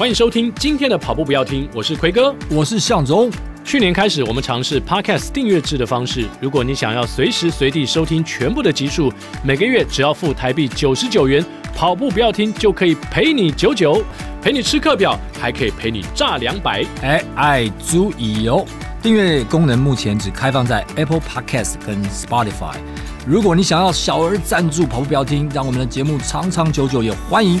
欢迎收听今天的跑步不要听，我是奎哥，我是向总。去年开始，我们尝试 Podcast 订阅制的方式。如果你想要随时随地收听全部的集数，每个月只要付台币九十九元，跑步不要听就可以陪你九九，陪你吃课表，还可以陪你炸两百。哎，爱足以哦！订阅功能目前只开放在 Apple Podcast 跟 Spotify。如果你想要小额赞助跑步不要听，让我们的节目长长久久，也欢迎。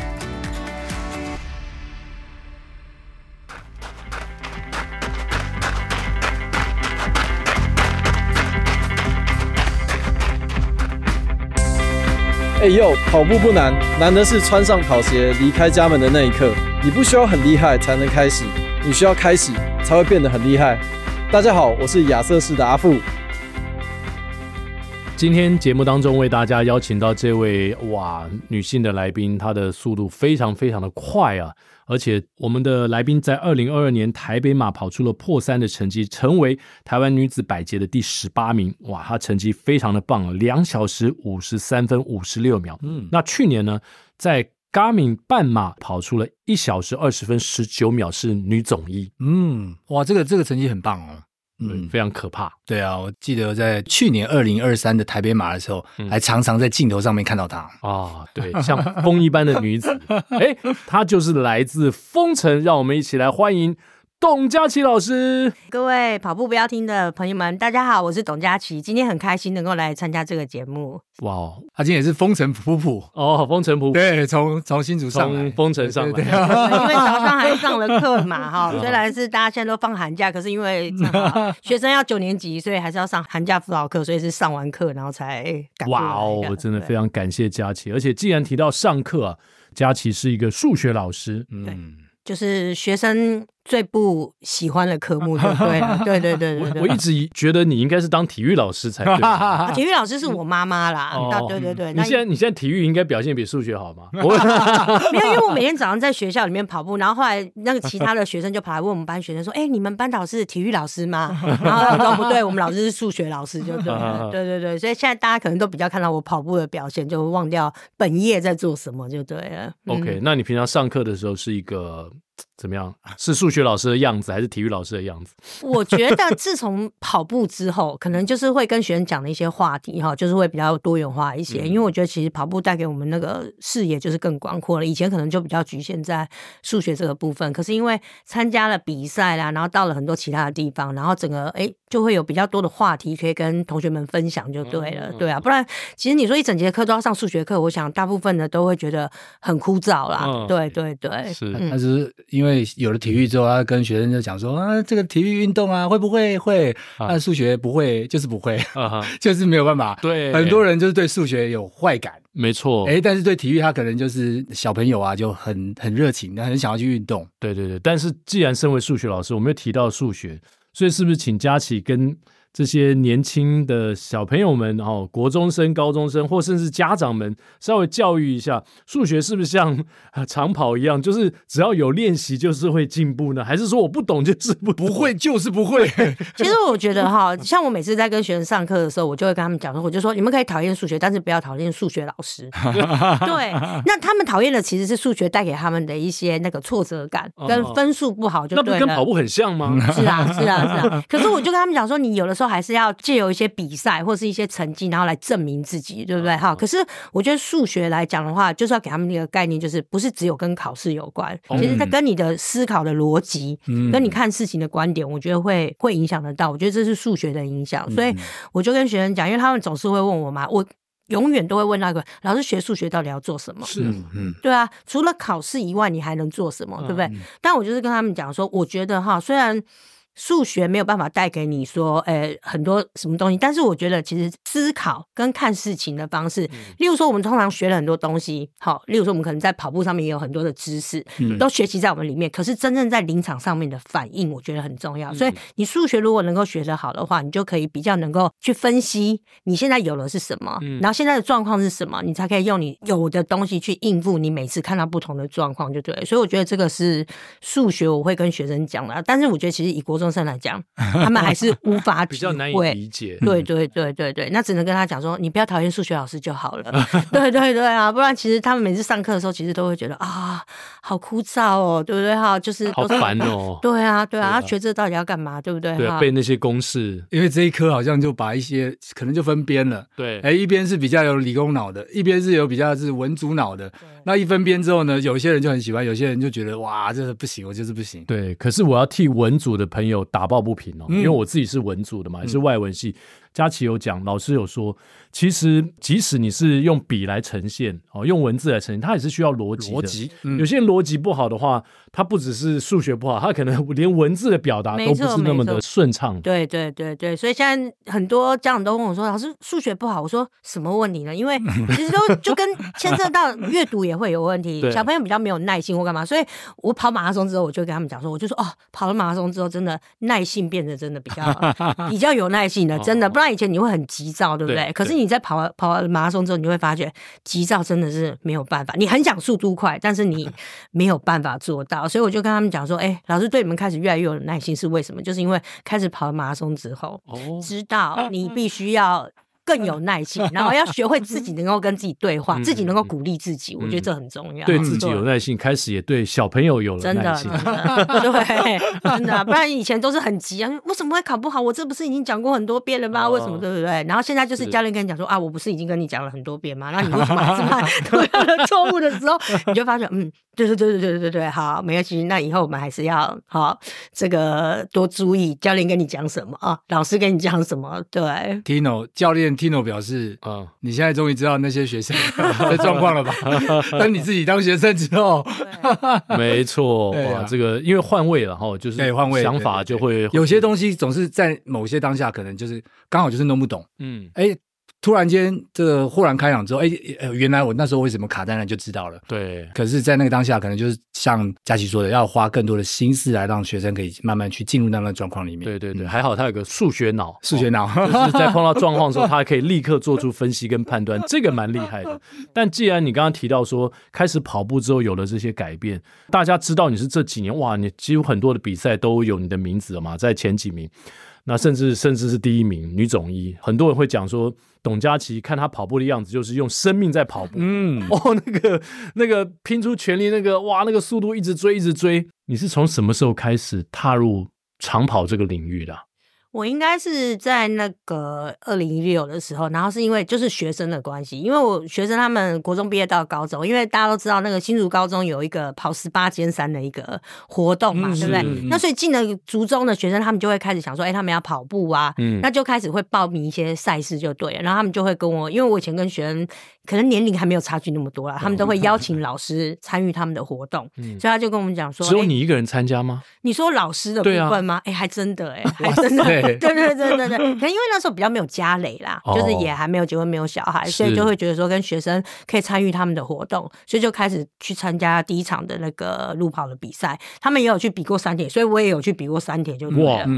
哎呦，跑步不难，难的是穿上跑鞋离开家门的那一刻。你不需要很厉害才能开始，你需要开始才会变得很厉害。大家好，我是亚瑟士的阿富。今天节目当中为大家邀请到这位哇女性的来宾，她的速度非常非常的快啊！而且我们的来宾在二零二二年台北马跑出了破三的成绩，成为台湾女子百捷的第十八名。哇，她成绩非常的棒啊，两小时五十三分五十六秒。嗯，那去年呢，在 Garmin 半马跑出了一小时二十分十九秒，是女总一。嗯，哇，这个这个成绩很棒哦。嗯，非常可怕。对啊，我记得在去年二零二三的台北马的时候，嗯、还常常在镜头上面看到她。啊，对，像风一般的女子。哎，她就是来自风城，让我们一起来欢迎。董佳琪老师，各位跑步不要听的朋友们，大家好，我是董佳琪，今天很开心能够来参加这个节目。哇哦，他今天也是风尘仆仆哦，风尘仆仆，对，从从新竹上，从风尘上来，对对对因为早上还上了课嘛，哈，虽然是大家现在都放寒假，可是因为学生要九年级，所以还是要上寒假辅导课，所以是上完课然后才赶。哇哦，我真的非常感谢佳琪，而且既然提到上课啊，佳琪是一个数学老师，嗯，就是学生。最不喜欢的科目，对对对对对我我一直觉得你应该是当体育老师才对。体育老师是我妈妈啦，对对对。你现在你现在体育应该表现比数学好吗？没有，因为我每天早上在学校里面跑步，然后后来那个其他的学生就跑来问我们班学生说：“哎，你们班导是体育老师吗？”然后他说：“不对，我们老师是数学老师。”就对，对对对。所以现在大家可能都比较看到我跑步的表现，就忘掉本业在做什么就对了。OK，那你平常上课的时候是一个？怎么样？是数学老师的样子，还是体育老师的样子？我觉得自从跑步之后，可能就是会跟学生讲的一些话题哈，就是会比较多元化一些。嗯、因为我觉得其实跑步带给我们那个视野就是更广阔了。以前可能就比较局限在数学这个部分，可是因为参加了比赛啦，然后到了很多其他的地方，然后整个哎就会有比较多的话题可以跟同学们分享，就对了，嗯、对啊。不然其实你说一整节课都要上数学课，我想大部分的都会觉得很枯燥啦。嗯、对对对，是，但是因为有了体育之后，他跟学生就讲说啊，这个体育运动啊，会不会会？啊，数学不会，就是不会，啊、就是没有办法。对，很多人就是对数学有坏感，没错。哎，但是对体育，他可能就是小朋友啊，就很很热情，很想要去运动。对对对。但是既然身为数学老师，我们又提到数学，所以是不是请佳琪跟？这些年轻的小朋友们，哦，国中生、高中生，或甚至家长们，稍微教育一下，数学是不是像 长跑一样，就是只要有练习就是会进步呢？还是说我不懂就是不不会 就是不会？其实我觉得哈，像我每次在跟学生上课的时候，我就会跟他们讲说，我就说你们可以讨厌数学，但是不要讨厌数学老师。对，那他们讨厌的其实是数学带给他们的一些那个挫折感，跟分数不好就对了。那不跟跑步很像吗？是啊，是啊，是啊。可是我就跟他们讲说，你有的时候。都还是要借由一些比赛或是一些成绩，然后来证明自己，对不对？哈，可是我觉得数学来讲的话，就是要给他们一个概念，就是不是只有跟考试有关，其实它跟你的思考的逻辑，跟你看事情的观点，我觉得会会影响得到。我觉得这是数学的影响，所以我就跟学生讲，因为他们总是会问我嘛，我永远都会问那个老师，学数学到底要做什么？是，嗯，对啊，除了考试以外，你还能做什么？对不对？但我就是跟他们讲说，我觉得哈，虽然。数学没有办法带给你说，呃，很多什么东西。但是我觉得，其实思考跟看事情的方式，例如说，我们通常学了很多东西，好，例如说，我们可能在跑步上面也有很多的知识，都学习在我们里面。可是真正在临场上面的反应，我觉得很重要。所以，你数学如果能够学得好的话，你就可以比较能够去分析你现在有的是什么，然后现在的状况是什么，你才可以用你有的东西去应付你每次看到不同的状况，就对。所以，我觉得这个是数学我会跟学生讲的。但是，我觉得其实以国中生来讲，他们还是无法比较难以理解。对对对对对，那只能跟他讲说，你不要讨厌数学老师就好了。对对对啊，不然其实他们每次上课的时候，其实都会觉得啊，好枯燥哦，对不对哈？就是好烦哦。对啊对啊，他学这到底要干嘛？对不对？对，背那些公式，因为这一科好像就把一些可能就分边了。对，哎，一边是比较有理工脑的，一边是有比较是文组脑的。那一分边之后呢，有些人就很喜欢，有些人就觉得哇，这是不行，我就是不行。对，可是我要替文组的朋友打抱不平哦，因为我自己是文组的嘛，也是外文系。佳琪有讲，老师有说，其实即使你是用笔来呈现，哦，用文字来呈现，它也是需要逻辑的。逻辑，嗯、有些人逻辑不好的话，他不只是数学不好，他可能连文字的表达都不是那么的顺畅。对对对对，所以现在很多家长都问我说：“老师，数学不好。”我说：“什么问题呢？因为 其实都就跟牵涉到阅读也会有问题，小朋友比较没有耐心或干嘛。所以我跑马拉松之后，我就跟他们讲说，我就说哦，跑了马拉松之后，真的耐性变得真的比较 比较有耐性的，真的不。那以前你会很急躁，对不对？对，可是你在跑完跑完马拉松之后，你会发觉急躁真的是没有办法。你很想速度快，但是你 没有办法做到。所以我就跟他们讲说：“哎，老师对你们开始越来越有耐心，是为什么？就是因为开始跑马拉松之后，知道你必须要。”更有耐心，然后要学会自己能够跟自己对话，自己能够鼓励自己，我觉得这很重要。对自己有耐心，开始也对小朋友有了耐心。真的，对，真的，不然以前都是很急啊，为什么会考不好？我这不是已经讲过很多遍了吗？为什么对不对？然后现在就是教练跟你讲说啊，我不是已经跟你讲了很多遍吗？那你为什么还是犯 同样的错误的时候，你就发现嗯，对对对对对对对，好，没关系。那以后我们还是要好这个多注意教练跟你讲什么啊，老师跟你讲什么。对，Tino 教练。Tino 表示：“啊，你现在终于知道那些学生 的状况了吧？等你自己当学生之后，没错，哇，这个因为换位了哈，就是换位想法就会有些东西总是在某些当下可能就是刚好就是弄不懂，嗯，哎。”突然间，这个豁然开朗之后，哎，原来我那时候为什么卡在那就知道了。对，可是，在那个当下，可能就是像佳琪说的，要花更多的心思来让学生可以慢慢去进入那个状况里面。对对对，还好他有个数学脑，数学脑，就是在碰到 状况的时候，他还可以立刻做出分析跟判断，这个蛮厉害的。但既然你刚刚提到说，开始跑步之后有了这些改变，大家知道你是这几年哇，你几乎很多的比赛都有你的名字了嘛，在前几名。那甚至甚至是第一名女总一，很多人会讲说，董佳琪看她跑步的样子，就是用生命在跑步。嗯，哦，那个那个拼出全力，那个哇，那个速度一直追，一直追。你是从什么时候开始踏入长跑这个领域的？我应该是在那个二零一六的时候，然后是因为就是学生的关系，因为我学生他们国中毕业到高中，因为大家都知道那个新竹高中有一个跑十八尖山的一个活动嘛，嗯、对不对？嗯、那所以进了竹中的学生，他们就会开始想说，哎、欸，他们要跑步啊，嗯、那就开始会报名一些赛事就对了，然后他们就会跟我，因为我以前跟学生可能年龄还没有差距那么多啦，他们都会邀请老师参与他们的活动，嗯、所以他就跟我们讲说，只有你一个人参加吗？你说老师的部分吗？哎、啊欸，还真的、欸，哎，还真的。对对对对对，可能因为那时候比较没有家累啦，哦、就是也还没有结婚，没有小孩，所以就会觉得说跟学生可以参与他们的活动，所以就开始去参加第一场的那个路跑的比赛。他们也有去比过三铁，所以我也有去比过三铁，就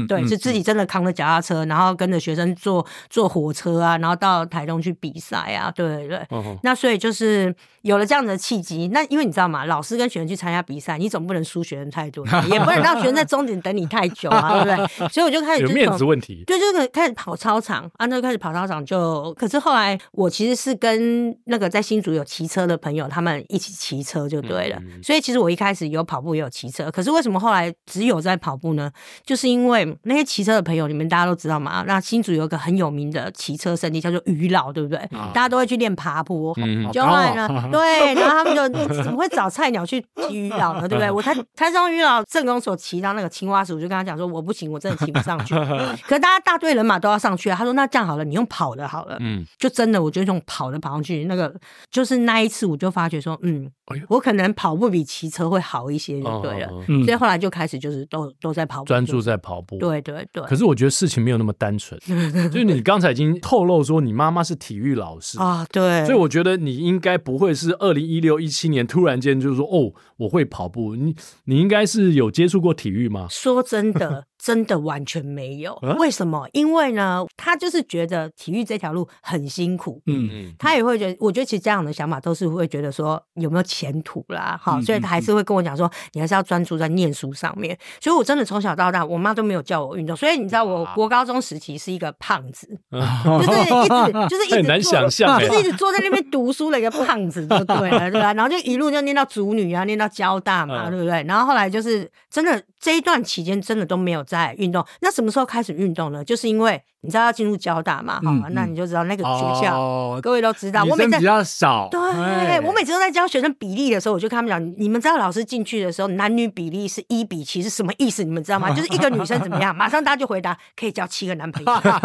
对是自己真的扛着脚踏车，然后跟着学生坐坐火车啊，然后到台东去比赛啊，对对对。哦、那所以就是有了这样的契机。那因为你知道嘛？老师跟学生去参加比赛，你总不能输学生太多，也不能让学生在终点等你太久啊，对不对？所以我就开始就有面子问题，对，就。开始跑操场啊，那就开始跑操场就，可是后来我其实是跟那个在新竹有骑车的朋友，他们一起骑车就对了。嗯、所以其实我一开始有跑步也有骑车，可是为什么后来只有在跑步呢？就是因为那些骑车的朋友，你们大家都知道嘛。那新竹有一个很有名的骑车圣地叫做鱼老，对不对？啊、大家都会去练爬坡。嗯、就后来呢，哦、对，然后他们就怎么会找菜鸟去骑鱼老呢？对不对？我才才从鱼老正宫所骑到那个青蛙石，我就跟他讲说，我不行，我真的骑不上去。可是大家大队人马都要上去啊。他说：“那这样好了，你用跑的好了。”嗯，就真的，我就用跑的跑上去。那个就是那一次，我就发觉说，嗯，我可能跑步比骑车会好一些，就对了。所以后来就开始就是都都在跑步，专注在跑步。对对对。可是我觉得事情没有那么单纯，就是你刚才已经透露说你妈妈是体育老师啊，对。所以我觉得你应该不会是二零一六一七年突然间就是说，哦，我会跑步。你你应该是有接触过体育吗？说真的。真的完全没有，为什么？因为呢，他就是觉得体育这条路很辛苦，嗯嗯，他也会觉得，我觉得其实家长的想法都是会觉得说有没有前途啦，好，所以他还是会跟我讲说，你还是要专注在念书上面。所以，我真的从小到大，我妈都没有叫我运动。所以，你知道，我国高中时期是一个胖子，就是一直 就是一直很难想象，就是一直坐在那边读书的一个胖子，就对了，对吧？然后就一路就念到主女啊，念到交大嘛，对不对？然后后来就是真的这一段期间，真的都没有在运动。那什么时候开始运动呢？就是因为你知道要进入交大嘛，好，那你就知道那个学校，各位都知道，我每次比较少，对，我每次都在教学生比例的时候，我就跟他们讲，你们知道老师进去的时候，男女比例是一比七是什么意思？你们知道吗？就是一个女生怎么样，马上大家就回答可以交七个男朋友 啊！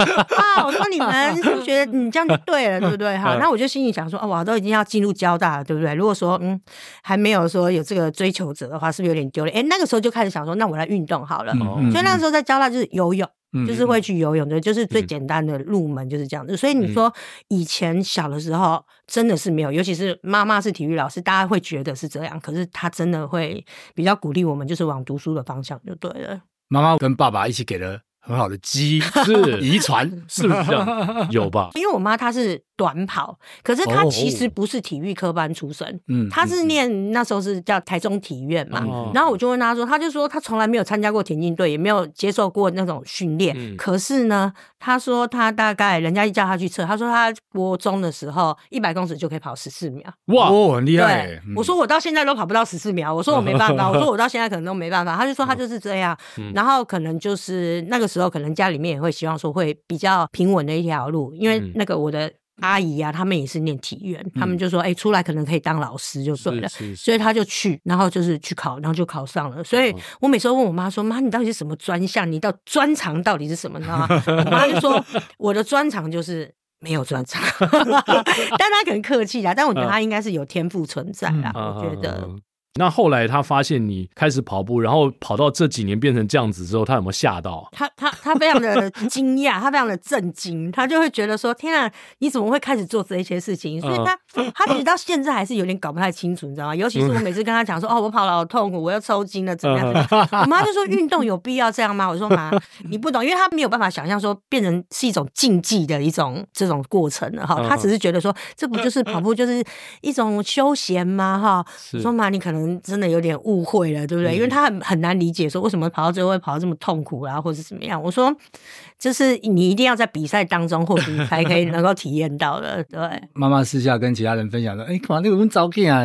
我说你们是觉得你这样就对了，对不对？哈，那我就心里想说，哦，我都已经要进入交大了，对不对？如果说嗯还没有说有这个追求者的话，是不是有点丢脸？哎，那个时候就开始想说，那我来运动好了。所以那个时候在交大就是游泳。就是会去游泳的，就是最简单的入门就是这样子。所以你说以前小的时候真的是没有，尤其是妈妈是体育老师，大家会觉得是这样。可是她真的会比较鼓励我们，就是往读书的方向就对了。妈妈跟爸爸一起给了很好的基因，是 遗传，是不是这样？有吧？因为我妈她是。短跑，可是他其实不是体育科班出身，嗯，他是念那时候是叫台中体院嘛，然后我就问他说，他就说他从来没有参加过田径队，也没有接受过那种训练，可是呢，他说他大概人家一叫他去测，他说他国中的时候一百公尺就可以跑十四秒，哇，很厉害。我说我到现在都跑不到十四秒，我说我没办法，我说我到现在可能都没办法，他就说他就是这样，然后可能就是那个时候可能家里面也会希望说会比较平稳的一条路，因为那个我的。阿姨啊，他们也是念体院，他们就说，哎、欸，出来可能可以当老师就对了，所以他就去，然后就是去考，然后就考上了。所以我每次都问我妈说，妈，你到底是什么专项？你到专长到底是什么？你知道吗？我妈就说，我的专长就是没有专长，但他可能客气啦，但我觉得他应该是有天赋存在啦，我觉得。那后来他发现你开始跑步，然后跑到这几年变成这样子之后，他有没有吓到？他他他非常的惊讶，他非常的震惊，他就会觉得说：“天啊，你怎么会开始做这一些事情？”所以他他其实到现在还是有点搞不太清楚，你知道吗？尤其是我每次跟他讲说：“哦，我跑了好痛苦，我要抽筋了，怎么样？”我妈就说：“运动有必要这样吗？”我说：“妈，你不懂，因为他没有办法想象说变成是一种竞技的一种这种过程了哈。他只是觉得说，这不就是跑步就是一种休闲吗？哈，说妈，你可能。”真的有点误会了，对不对？因为他很很难理解，说为什么跑到最后会跑到这么痛苦啊，或者怎么样？我说，就是你一定要在比赛当中，或许你才可以能够体验到的。对，妈妈私下跟其他人分享说：“哎，干嘛那个人照片啊？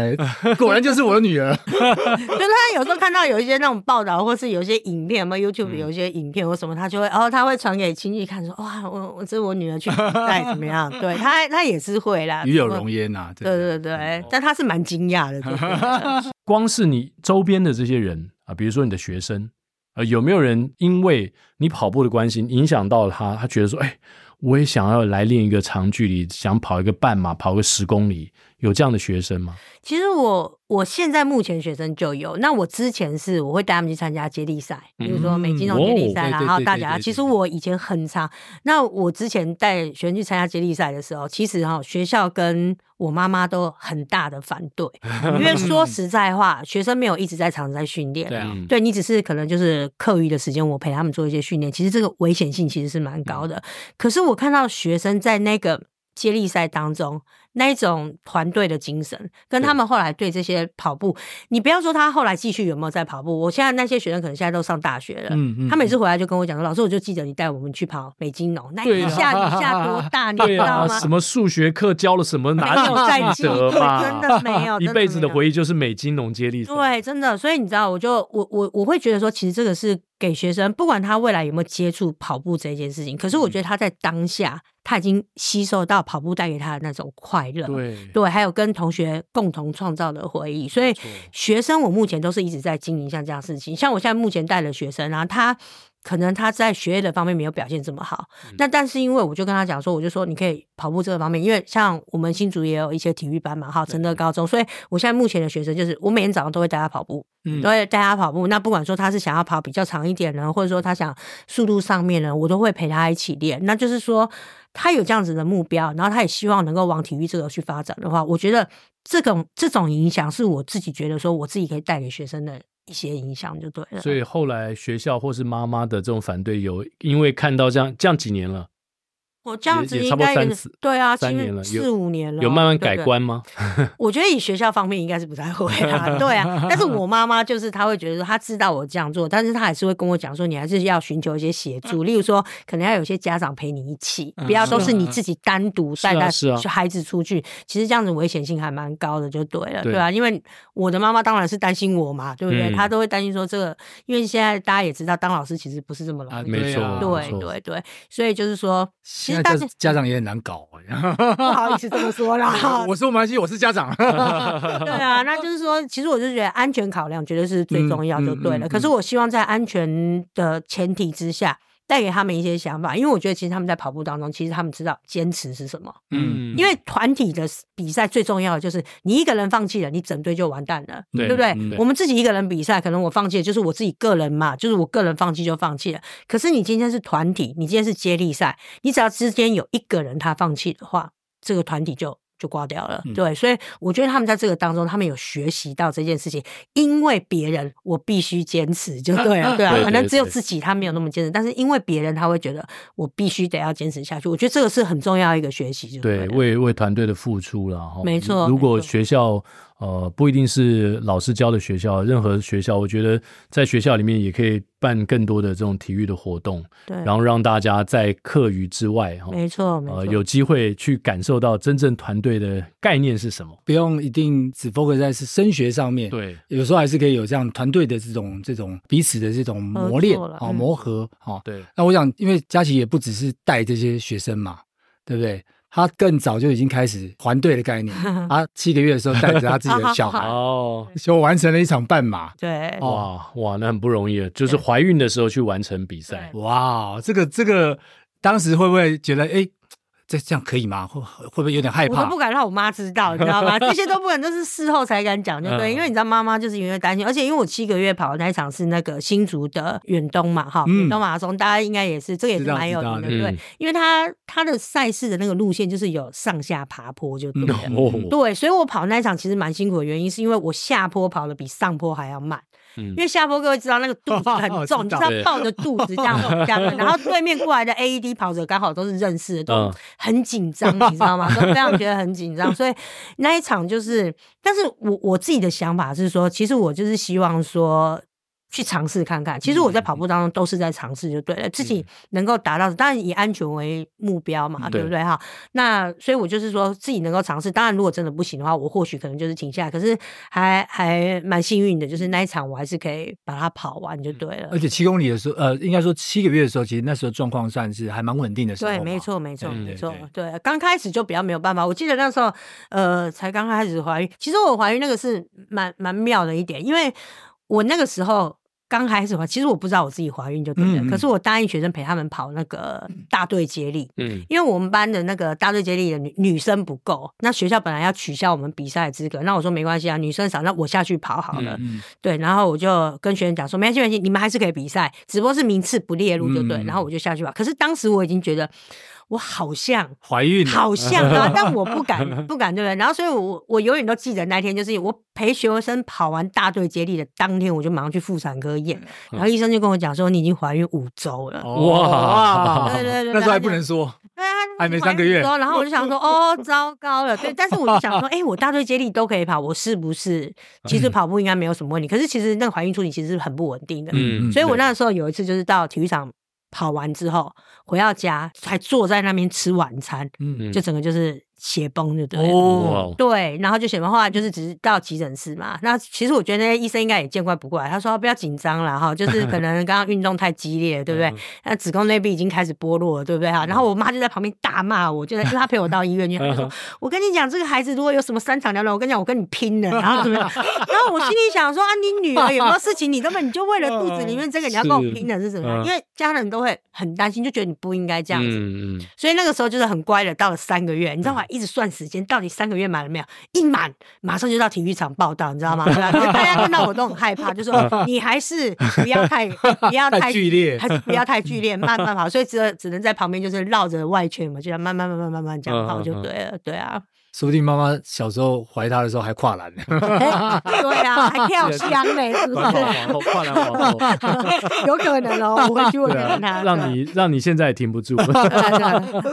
果然就是我的女儿。”就是他有时候看到有一些那种报道，或是有一些影片，嘛 YouTube 有一些影片或什么，他就会，然后他会传给亲戚看，说：“哇，我我这是我女儿去比赛怎么样？”对他，他也是会啦，与有容焉呐。对对对，但他是蛮惊讶的。光是你周边的这些人啊，比如说你的学生，呃，有没有人因为你跑步的关系影响到他？他觉得说，哎，我也想要来练一个长距离，想跑一个半马，跑个十公里，有这样的学生吗？其实我我现在目前学生就有，那我之前是我会带他们去参加接力赛，比如说美津浓接力赛，然后大家其实我以前很差，那我之前带学生去参加接力赛的时候，其实哈学校跟我妈妈都很大的反对，因为说实在话，学生没有一直在场在训练，对啊，对你只是可能就是课余的时间，我陪他们做一些训练，其实这个危险性其实是蛮高的。可是我看到学生在那个接力赛当中。那一种团队的精神，跟他们后来对这些跑步，你不要说他后来继续有没有在跑步。我现在那些学生可能现在都上大学了，嗯嗯，他每次回来就跟我讲说：“老师，我就记得你带我们去跑美金农，那一下雨下多 大，你知道吗？什么数学课教了什么，哪记得吗？真的没有，一辈子的回忆就是美金农接力赛。对，真的。所以你知道，我就我我我会觉得说，其实这个是给学生，不管他未来有没有接触跑步这件事情，可是我觉得他在当下。他已经吸收到跑步带给他的那种快乐，对对，还有跟同学共同创造的回忆。所以学生，我目前都是一直在经营像这样事情。像我现在目前带的学生，然后他可能他在学业的方面没有表现这么好，嗯、那但是因为我就跟他讲说，我就说你可以跑步这个方面，因为像我们新竹也有一些体育班嘛，哈，承德高中，所以我现在目前的学生就是我每天早上都会带他跑步，嗯，都会带他跑步。那不管说他是想要跑比较长一点呢，或者说他想速度上面呢，我都会陪他一起练。那就是说他有这样子的目标，然后他也希望能够往体育这个去发展的话，我觉得这种这种影响是我自己觉得说我自己可以带给学生的。一些影响就对了，所以后来学校或是妈妈的这种反对，有因为看到这样这样几年了。我这样子应该差不多，对啊，三年了，四五年了，有慢慢改观吗？对 对我觉得以学校方面应该是不太会啊，对啊。但是我妈妈就是她会觉得说，她知道我这样做，但是她还是会跟我讲说，你还是要寻求一些协助，例如说，可能要有些家长陪你一起，不要都是你自己单独带带孩子出去。其实这样子危险性还蛮高的，就对了，对啊。因为我的妈妈当然是担心我嘛，对不对？她都会担心说这个，因为现在大家也知道，当老师其实不是这么容易，没错，对对对。所以就是说，其实大家家长也。很难搞，不好意思这么说啦。我说没关系，我是家长。对啊，那就是说，其实我就觉得安全考量绝对是最重要，就对了。嗯嗯嗯嗯、可是我希望在安全的前提之下。带给他们一些想法，因为我觉得其实他们在跑步当中，其实他们知道坚持是什么。嗯，因为团体的比赛最重要的就是你一个人放弃了，你整队就完蛋了，对，对不对？对，我们自己一个人比赛，可能我放弃了，就是我自己个人嘛，就是我个人放弃就放弃了。可是你今天是团体，你今天是接力赛，你只要之间有一个人他放弃的话，这个团体就。就挂掉了，对，所以我觉得他们在这个当中，他们有学习到这件事情，因为别人我必须坚持，就对了，对啊，可能只有自己他没有那么坚持，但是因为别人他会觉得我必须得要坚持下去，我觉得这个是很重要一个学习，就对，为为团队的付出了哈，没错，如果学校。呃，不一定是老师教的学校，任何学校，我觉得在学校里面也可以办更多的这种体育的活动，对，然后让大家在课余之外，哈，没错，没错，呃，有机会去感受到真正团队的概念是什么，不用一定只 focus 在是升学上面，对，有时候还是可以有这样团队的这种这种彼此的这种磨练啊，磨合啊，对。那我想，因为佳琪也不只是带这些学生嘛，对不对？他更早就已经开始还队的概念。他 七个月的时候带着他自己的 小孩哦，就完成了一场半马。对，哇哇，那很不容易，就是怀孕的时候去完成比赛。哇，这个这个，当时会不会觉得哎？这这样可以吗？会会不会有点害怕？我都不敢让我妈知道，你知道吗？这些都不敢，都是事后才敢讲，就对。因为你知道，妈妈就是因为担心，而且因为我七个月跑的那一场是那个新竹的远东嘛，哈，远东马拉松，大家应该也是这个也是蛮有名的，对。因为他他的赛事的那个路线就是有上下爬坡，就对了。对，所以我跑那一场其实蛮辛苦的原因，是因为我下坡跑的比上坡还要慢。因为下坡各位知道那个肚子很重，你知道抱着肚子这样 这样，然后对面过来的 AED 跑者刚好都是认识的，都很紧张，你知道吗？都非常觉得很紧张，所以那一场就是，但是我我自己的想法是说，其实我就是希望说。去尝试看看，其实我在跑步当中都是在尝试，就对了，自己能够达到，当然以安全为目标嘛，对不对哈？那所以我就是说自己能够尝试，当然如果真的不行的话，我或许可能就是停下来。可是还还蛮幸运的，就是那一场我还是可以把它跑完就对了。而且七公里的时候，呃，应该说七个月的时候，其实那时候状况算是还蛮稳定的时候。对，没错，没错，没错。对，刚开始就比较没有办法。我记得那时候，呃，才刚开始怀孕。其实我怀孕那个是蛮蛮妙的一点，因为我那个时候。刚开始怀，其实我不知道我自己怀孕就对了。嗯嗯，可是我答应学生陪他们跑那个大队接力，嗯，因为我们班的那个大队接力的女女生不够，那学校本来要取消我们比赛的资格，那我说没关系啊，女生少，那我下去跑好了。对，然后我就跟学生讲说，没关系，没关系，你们还是可以比赛，只不过是名次不列入就对。然后我就下去跑，可是当时我已经觉得。我好像怀孕，好 像啊，但我不敢，不敢，对不对？然后，所以我我永远都记得那天，就是我陪学生跑完大队接力的当天，我就马上去妇产科验，然后医生就跟我讲说，你已经怀孕五周了。哇，对 对对，那时候还不能说，对啊，还没三个月。然后我就想说，哦，糟糕了，对。但是我就想说，哎，我大队接力都可以跑，我是不是其实跑步应该没有什么问题？可是其实那个怀孕初期其实是很不稳定的，嗯，所以我那个时候有一次就是到体育场。跑完之后回到家，还坐在那边吃晚餐，嗯，就整个就是血崩，就对哦，对，然后就血崩，后来就是只是到急诊室嘛。那其实我觉得那些医生应该也见怪不怪，他说不要紧张了哈，就是 可能刚刚运动太激烈，对不对？那子宫内壁已经开始剥落了，对不对哈？然后我妈就在旁边大骂我，就在因为她陪我到医院去，她说我跟你讲，这个孩子如果有什么三长两短，我跟你讲，我跟你 拼了，然后怎么样？然后我心里想说啊，你女儿有没有事情，你根本你就为了肚子里面这个你要跟我拼了是什么样？因为家人都会很担心，就觉得你不应该这样子。嗯嗯。所以那个时候就是很乖的，到了三个月，你知道吗？一直算时间，到底三个月满了没有？一满，马上就到体育场报道，你知道吗？大家看到我都很害怕，就说你还是不要太 不要太剧烈，还是不要太剧烈，慢慢跑。所以只只能在旁边就是绕着外圈嘛，就要慢慢慢慢慢慢这样跑就对了，对啊。说不定妈妈小时候怀他的时候还跨栏呢，对啊，还跳箱呢，是不是？跨栏往后，有可能哦，我回去问问他。让你让你现在也停不住，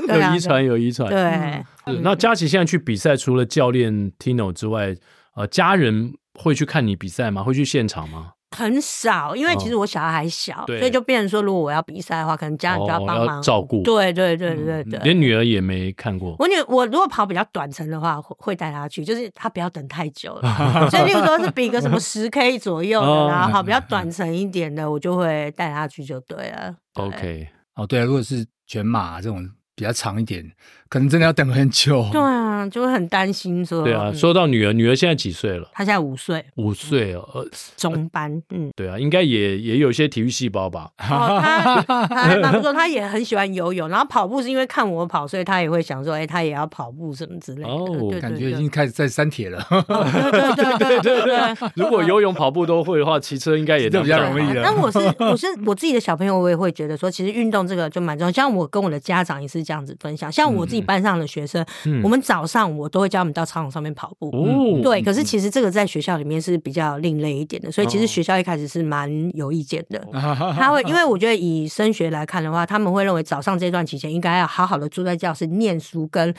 有遗传有遗传。对，那佳琪现在去比赛，除了教练 Tino 之外，呃，家人会去看你比赛吗？会去现场吗？很少，因为其实我小孩还小，哦、所以就变成说，如果我要比赛的话，可能家人就要帮忙、哦、照顾。对对对对对，连女儿也没看过。我女我如果跑比较短程的话，会带她去，就是她不要等太久了。所以，例如说是比个什么十 K 左右的，然后跑比较短程一点的，我就会带她去就对了。对 OK，哦对啊，如果是全马这种。比较长一点，可能真的要等很久。对啊，就会很担心说。对啊，说到女儿，女儿现在几岁了？她现在五岁。五岁哦，中班。嗯，对啊，应该也也有一些体育细胞吧。哦，她她还蛮不错，她也很喜欢游泳，然后跑步是因为看我跑，所以她也会想说，哎，她也要跑步什么之类的。哦，感觉已经开始在删帖了。对对对对对。如果游泳、跑步都会的话，骑车应该也就比较容易了。但我是我是我自己的小朋友，我也会觉得说，其实运动这个就蛮重要。像我跟我的家长也是。这样子分享，像我自己班上的学生，嗯、我们早上我都会叫他们到操场上面跑步。哦、对，可是其实这个在学校里面是比较另类一点的，所以其实学校一开始是蛮有意见的。哦、他会因为我觉得以升学来看的话，他们会认为早上这段期间应该要好好的坐在教室念书跟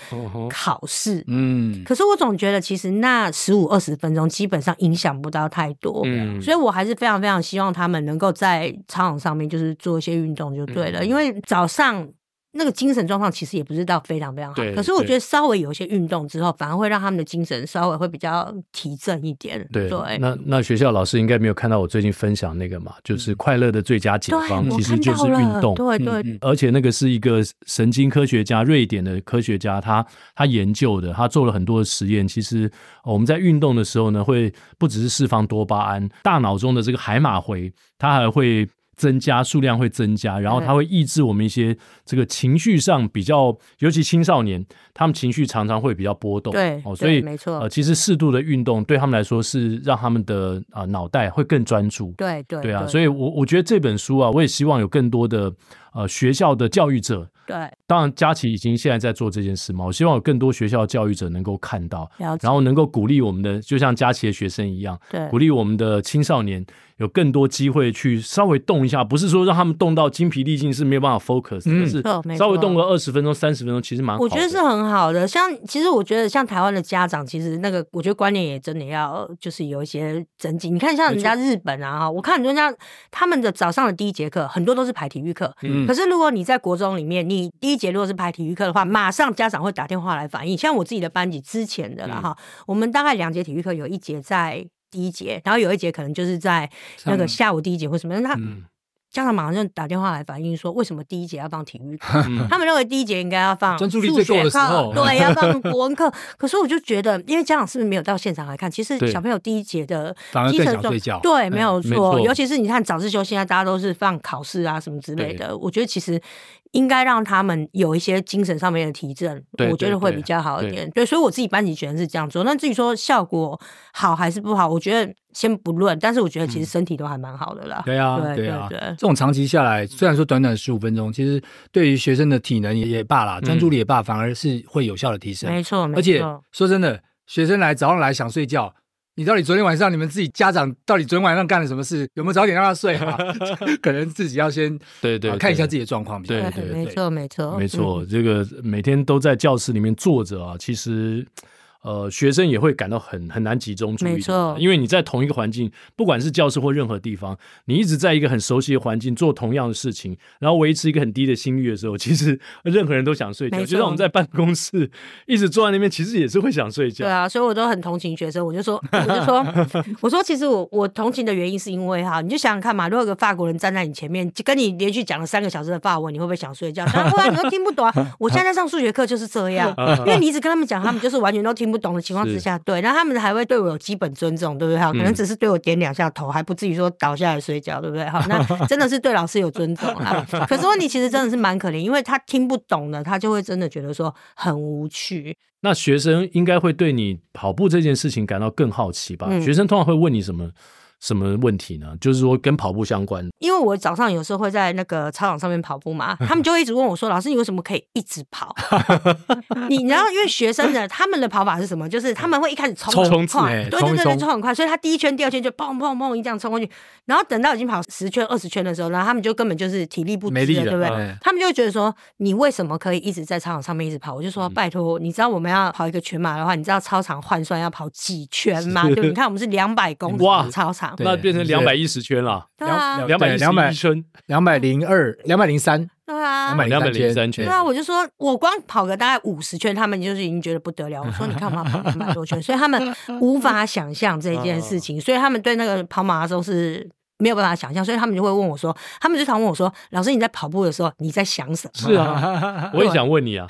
考试。嗯，可是我总觉得其实那十五二十分钟基本上影响不到太多。嗯，所以我还是非常非常希望他们能够在操场上面就是做一些运动就对了，嗯、因为早上。那个精神状况其实也不是到非常非常好，对可是我觉得稍微有一些运动之后，反而会让他们的精神稍微会比较提振一点。对，对那那学校老师应该没有看到我最近分享那个嘛，就是快乐的最佳解方，其实就是运动。对对，对而且那个是一个神经科学家，瑞典的科学家，他他研究的，他做了很多的实验。其实我们在运动的时候呢，会不只是释放多巴胺，大脑中的这个海马回，它还会。增加数量会增加，然后它会抑制我们一些这个情绪上比较，尤其青少年，他们情绪常常会比较波动。对，哦，所以没错，呃，其实适度的运动对他们来说是让他们的啊脑袋会更专注。对对对啊，所以我我觉得这本书啊，我也希望有更多的呃学校的教育者。对，当然佳琪已经现在在做这件事嘛，我希望有更多学校的教育者能够看到，然后能够鼓励我们的，就像佳琪的学生一样，对，鼓励我们的青少年。有更多机会去稍微动一下，不是说让他们动到精疲力尽是没有办法 focus，但、嗯、是稍微动个二十分钟、三十分钟，其实蛮好的。我觉得是很好的。像其实我觉得像台湾的家长，其实那个我觉得观念也真的要就是有一些整进。你看像人家日本啊，错我看很多人家他们的早上的第一节课很多都是排体育课，嗯、可是如果你在国中里面，你第一节如果是排体育课的话，马上家长会打电话来反映。像我自己的班级之前的了哈，嗯、我们大概两节体育课有一节在。第一节，然后有一节可能就是在那个下午第一节或什么，他家长马上就打电话来反映说，为什么第一节要放体育课？他们认为第一节应该要放数学课，对，要放国文课。可是我就觉得，因为家长是不是没有到现场来看？其实小朋友第一节的基层睡觉，对，没有错。尤其是你看早自修，现在大家都是放考试啊什么之类的。我觉得其实。应该让他们有一些精神上面的提振，对我觉得会比较好一点。对，所以我自己班级觉得是这样做。那至于说效果好还是不好，我觉得先不论。但是我觉得其实身体都还蛮好的啦。嗯、对啊，对，对啊，对，这种长期下来，虽然说短短十五分钟，其实对于学生的体能也也罢啦，专注力也罢，反而是会有效的提升。没错、嗯，没错。而且说真的，学生来早上来想睡觉。你到底昨天晚上你们自己家长到底昨天晚上干了什么事？有没有早点让他睡啊？可能自己要先对对看一下自己的状况。对对，没错没错没错。这个每天都在教室里面坐着啊，其实呃，学生也会感到很很难集中注意力，没错，因为你在同一个环境，不管是教室或任何地方，你一直在一个很熟悉的环境做同样的事情，然后维持一个很低的心率的时候，其实 任何人都想睡觉。就像我们在办公室一直坐在那边，其实也是会想睡觉。对啊，所以我都很同情学生，我就说，我就说，我说，其实我我同情的原因是因为哈，你就想想看嘛，如果有个法国人站在你前面，就跟你连续讲了三个小时的法文，你会不会想睡觉？然后后来你都听不懂啊！我现在在上数学课就是这样，因为你一直跟他们讲，他们就是完全都听不懂的情况之下。对，然后他们还会对我有基本尊重，对不对？哈，可能只是对我点两下头，还不至于说倒下来睡觉，对不对？好，那 真的是对老师有尊重啊。可是问题其实真的是蛮可怜，因为他听不懂的，他就会真的觉得说很无趣。那学生应该会对你跑步这件事情感到更好奇吧？学生通常会问你什么？什么问题呢？就是说跟跑步相关。因为我早上有时候会在那个操场上面跑步嘛，他们就会一直问我说：“老师，你为什么可以一直跑？” 你然后因为学生的他们的跑法是什么？就是他们会一开始冲冲快，对对对对，冲很快，所以他第一圈、第二圈就砰砰砰一这样冲过去，然后等到已经跑十圈、二十圈的时候，然后他们就根本就是体力不支了，对不对？他们就会觉得说：“你为什么可以一直在操场上面一直跑？”我就说：“拜托，你知道我们要跑一个全马的话，你知道操场换算要跑几圈吗？对，你看我们是两百公里的操场，那变成两百。一十圈了，两两百两百圈，两百零二，两百零三，对啊，两百零三圈，对啊，我就说我光跑个大概五十圈，他们就是已经觉得不得了。我说你看我跑两百多圈，所以他们无法想象这件事情，所以他们对那个跑马拉松是。没有办法想象，所以他们就会问我说：“他们就常问我说，老师你在跑步的时候你在想什么？”是啊，我也想问你啊，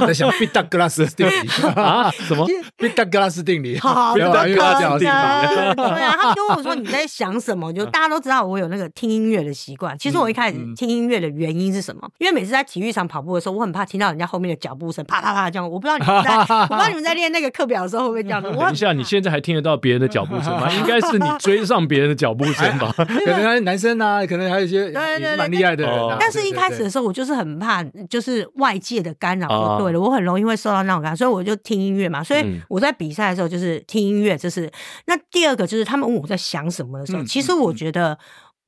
我在想毕达哥拉斯定理 啊？什么？毕达哥拉斯定理？好的，可能。对啊，他就问我说：“你在想什么？”就大家都知道我有那个听音乐的习惯。其实我一开始听音乐的原因是什么？因为每次在体育场跑步的时候，我很怕听到人家后面的脚步声，啪啪啪这样。我不知道你们在，我不知道你们在练那个课表的时候会不会这样的。等一下，你现在还听得到别人的脚步声吗？应该是你追上别人的脚步声吧？可能男。生啊，可能还有一些对对对蛮厉害的人，啊，但是一开始的时候，我就是很怕，就是外界的干扰就对了，我很容易会受到那种干扰，所以我就听音乐嘛。所以我在比赛的时候就是听音乐，这是那第二个就是他们问我在想什么的时候，其实我觉得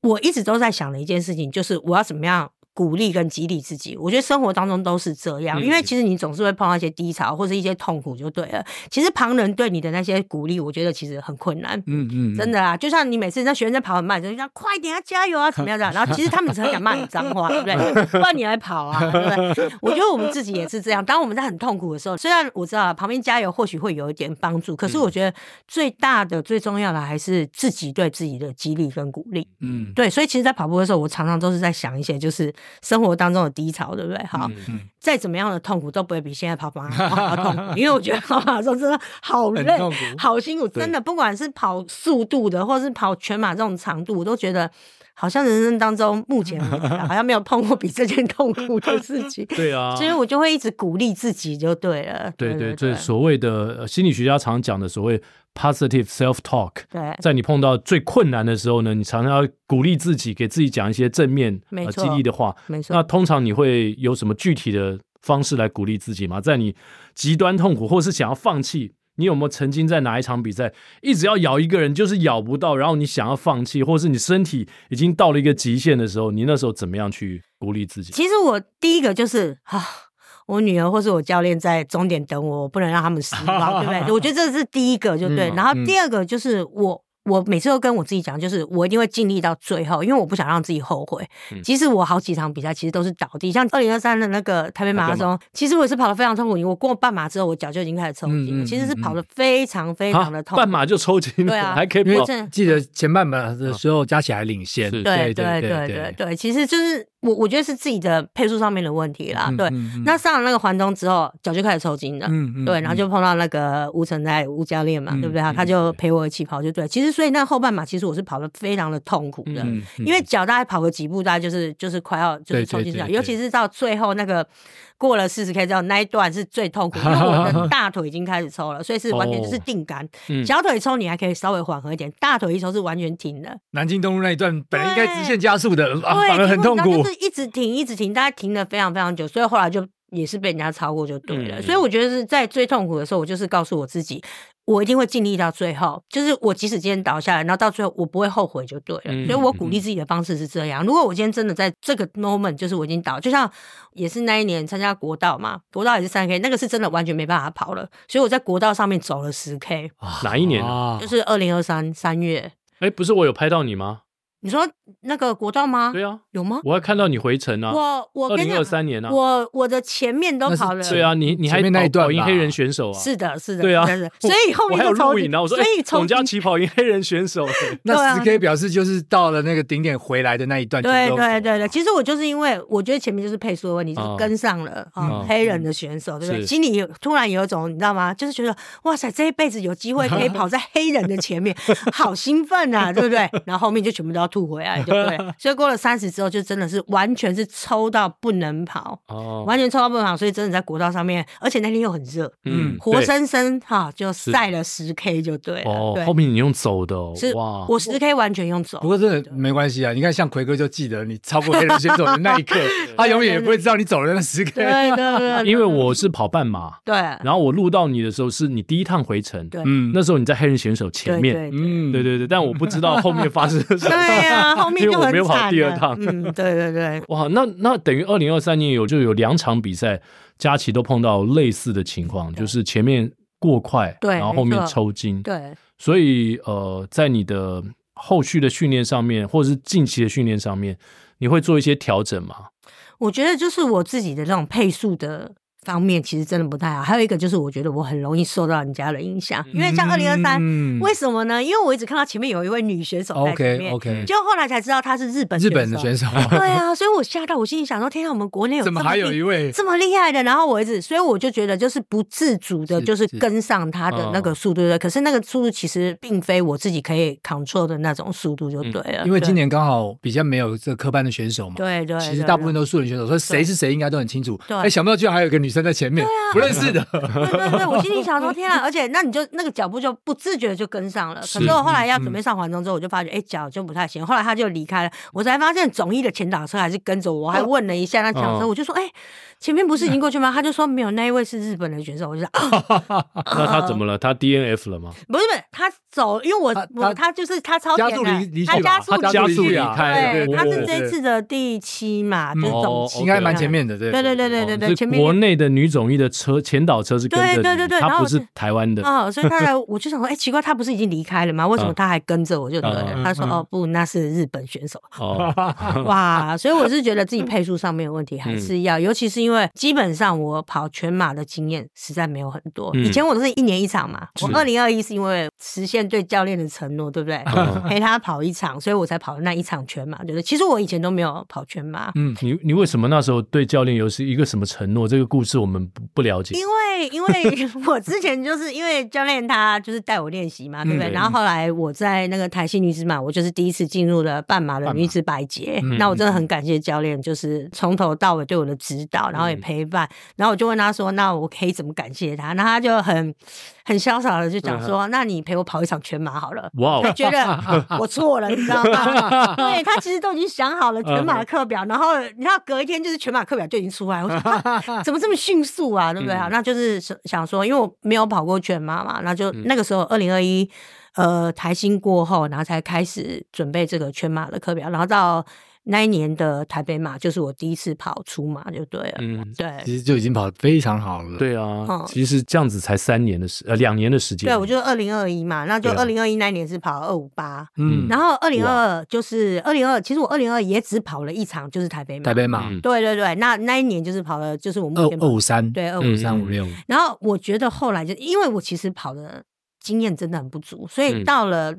我一直都在想的一件事情，就是我要怎么样。鼓励跟激励自己，我觉得生活当中都是这样，因为其实你总是会碰到一些低潮或者一些痛苦，就对了。其实旁人对你的那些鼓励，我觉得其实很困难。嗯嗯，真的啊，就像你每次那学生在跑很慢，就讲快点啊，加油啊，怎么样这样？然后其实他们只很想骂你脏话，对不对？不然你来跑啊，对不对？我觉得我们自己也是这样。当我们在很痛苦的时候，虽然我知道旁边加油或许会有一点帮助，可是我觉得最大的、最重要的还是自己对自己的激励跟鼓励。嗯，对。所以其实，在跑步的时候，我常常都是在想一些，就是生活当中的。低潮对不对？好，嗯、再怎么样的痛苦都不会比现在跑马拉 松痛苦，因为我觉得跑马拉松真的好累，好辛苦，真的，不管是跑速度的，或是跑全马这种长度，我都觉得。好像人生当中目前好像没有碰过比这件痛苦的事情。对啊，所以我就会一直鼓励自己就对了。对对，对，这所谓的心理学家常讲的所谓 positive self talk。对，在你碰到最困难的时候呢，你常常要鼓励自己，给自己讲一些正面、呃、激励的话。没错。那通常你会有什么具体的方式来鼓励自己吗？在你极端痛苦或是想要放弃？你有没有曾经在哪一场比赛，一直要咬一个人，就是咬不到，然后你想要放弃，或是你身体已经到了一个极限的时候，你那时候怎么样去鼓励自己？其实我第一个就是啊，我女儿或是我教练在终点等我，我不能让他们失望，对不对？我觉得这是第一个，就对。然后第二个就是我。我每次都跟我自己讲，就是我一定会尽力到最后，因为我不想让自己后悔。即使我好几场比赛其实都是倒地，像二零二三的那个台北马拉松，其实我也是跑得非常痛苦。我过半马之后，我脚就已经开始抽筋了，其实是跑得非常非常的痛苦。半马就抽筋，对啊，还可以跑。记得前半马的时候加起来领先，对对对对对，其实就是。我我觉得是自己的配速上面的问题啦，对。那上了那个环中之后，脚就开始抽筋了，对。然后就碰到那个吴成在吴教练嘛，对不对？他就陪我一起跑，就对。其实所以那后半马，其实我是跑得非常的痛苦的，因为脚大概跑个几步，大概就是就是快要就是抽筋这样，尤其是到最后那个。过了四十 K 之后，那一段是最痛苦，因为我的 大腿已经开始抽了，所以是完全就是定杆。小腿抽你还可以稍微缓和一点，大腿一抽是完全停的。南京东路那一段本来应该直线加速的，反而很痛苦，就是一直停，一直停，大家停了非常非常久，所以后来就也是被人家超过就对了。嗯、所以我觉得是在最痛苦的时候，我就是告诉我自己。我一定会尽力到最后，就是我即使今天倒下来，然后到最后我不会后悔就对了。嗯、所以我鼓励自己的方式是这样。如果我今天真的在这个 moment，就是我已经倒，就像也是那一年参加国道嘛，国道也是三 K，那个是真的完全没办法跑了。所以我在国道上面走了十 K。哪一年啊？就是二零二三三月。哎，不是我有拍到你吗？你说那个国道吗？对啊，有吗？我还看到你回程啊。我我二零二三年啊，我我的前面都跑了。对啊，你你还那一段跑赢黑人选手啊？是的，是的。对啊，所以后面我还有录影啊。我说，所以从家起跑赢黑人选手。那十 K 表示就是到了那个顶点回来的那一段。对对对对，其实我就是因为我觉得前面就是配速的问题，就是跟上了啊黑人的选手，对不对？心里有突然有一种你知道吗？就是觉得哇塞，这一辈子有机会可以 跑在黑人的前面，好兴奋啊，对不对？然后后面就全部都要吐回来，对不对？所以过了三十之后，就真的是完全是抽到不能跑，哦，完全抽到不能跑，所以真的在国道上面，而且那天又很热，嗯，活生生哈就晒了十 K 就对了。哦，后面你用走的，是哇，我十 K 完全用走。不过真的没关系啊，你看像奎哥就记得你超过黑人选手的那一刻，他永远也不会知道你走了那十 K。对对对，因为我是跑半马，对，然后我录到你的时候是你第一趟回程，对，嗯，那时候你在黑人选手前面，嗯，对对。对，但我不知道后面发生了什么，对啊，后面就很。没有跑第二趟，嗯，对对对，哇，那那等于二零二三年有就有两场比赛，佳琪都碰到类似的情况，就是前面过快，对，然后后面抽筋，对，所以呃，在你的后续的训练上面，或者是近期的训练上面，你会做一些调整吗？我觉得就是我自己的这种配速的。方面其实真的不太好，还有一个就是我觉得我很容易受到人家的影响，因为像二零二三，为什么呢？因为我一直看到前面有一位女选手在前面，OK，就后来才知道她是日本日本的选手，对啊，所以我吓到，我心里想说，天啊，我们国内有怎么还有一位这么厉害的？然后我一直，所以我就觉得就是不自主的，就是跟上她的那个速度对。可是那个速度其实并非我自己可以 control 的那种速度，就对了。因为今年刚好比较没有这个科班的选手嘛，对对，其实大部分都是素人选手，所以谁是谁应该都很清楚。哎，想不到居然还有一个女生在前面，对啊。不认识的，对对对，我心里想说天啊！而且那你就那个脚步就不自觉的就跟上了。可是我后来要准备上环中之后，我就发觉哎脚就不太行。后来他就离开了，我才发现总一的前导车还是跟着我，还问了一下那前导车，我就说哎，前面不是已经过去吗？他就说没有，那一位是日本的选手。我就说 那他怎么了？他 DNF 了吗？不是不是，他走，因为我我他就是他超前的，他加速加速离开，对，他是这次的第七嘛，就总应该蛮前面的，对对对对对对，前面国内的女总一的车前导车是跟着，对对对对，他不是台湾的哦，所以他来我就想说，哎，奇怪，他不是已经离开了吗？为什么他还跟着我？就对了，他说哦不，那是日本选手。哦，哇，所以我是觉得自己 配速上面有问题，还是要，尤其是因为基本上我跑全马的经验实在没有很多，以前我都是一年一场嘛，我二零二一是因为实现对教练的承诺，对不对？陪他跑一场，所以我才跑了那一场全马，对不对？其实我以前都没有跑全马。嗯，你你为什么那时候对教练有是一个什么承诺？这个故事我们不不了解。因为因为 我之前就是因为教练他就是带我练习嘛，对不对？然后后来我在那个台西女子马，我就是第一次进入了半马的女子百捷。那我真的很感谢教练，就是从头到尾对我的指导，然后也陪伴。然后我就问他说：“那我可以怎么感谢他？”那他就很很潇洒的就讲说：“那你陪我跑一场全马好了。”哇，他觉得 我错了，你知道吗？对，他其实都已经想好了全马的课表，然后你知道隔一天就是全马课表就已经出来。我说：“怎么这么迅速啊？对不对啊？”那就是想说，因为我没有跑过全马嘛，那就那个时候二零二一，呃，台新过后，然后才开始准备这个全马的课表，然后到。那一年的台北马就是我第一次跑出马就对了，嗯，对，其实就已经跑得非常好了。对啊，其实这样子才三年的时，呃，两年的时间。对，我就二零二一嘛，那就二零二一那一年是跑二五八，嗯，然后二零二二就是二零二，其实我二零二也只跑了一场，就是台北马。台北马，对对对，那那一年就是跑了，就是我们二二五三，对，二五三五六。然后我觉得后来就因为我其实跑的经验真的很不足，所以到了。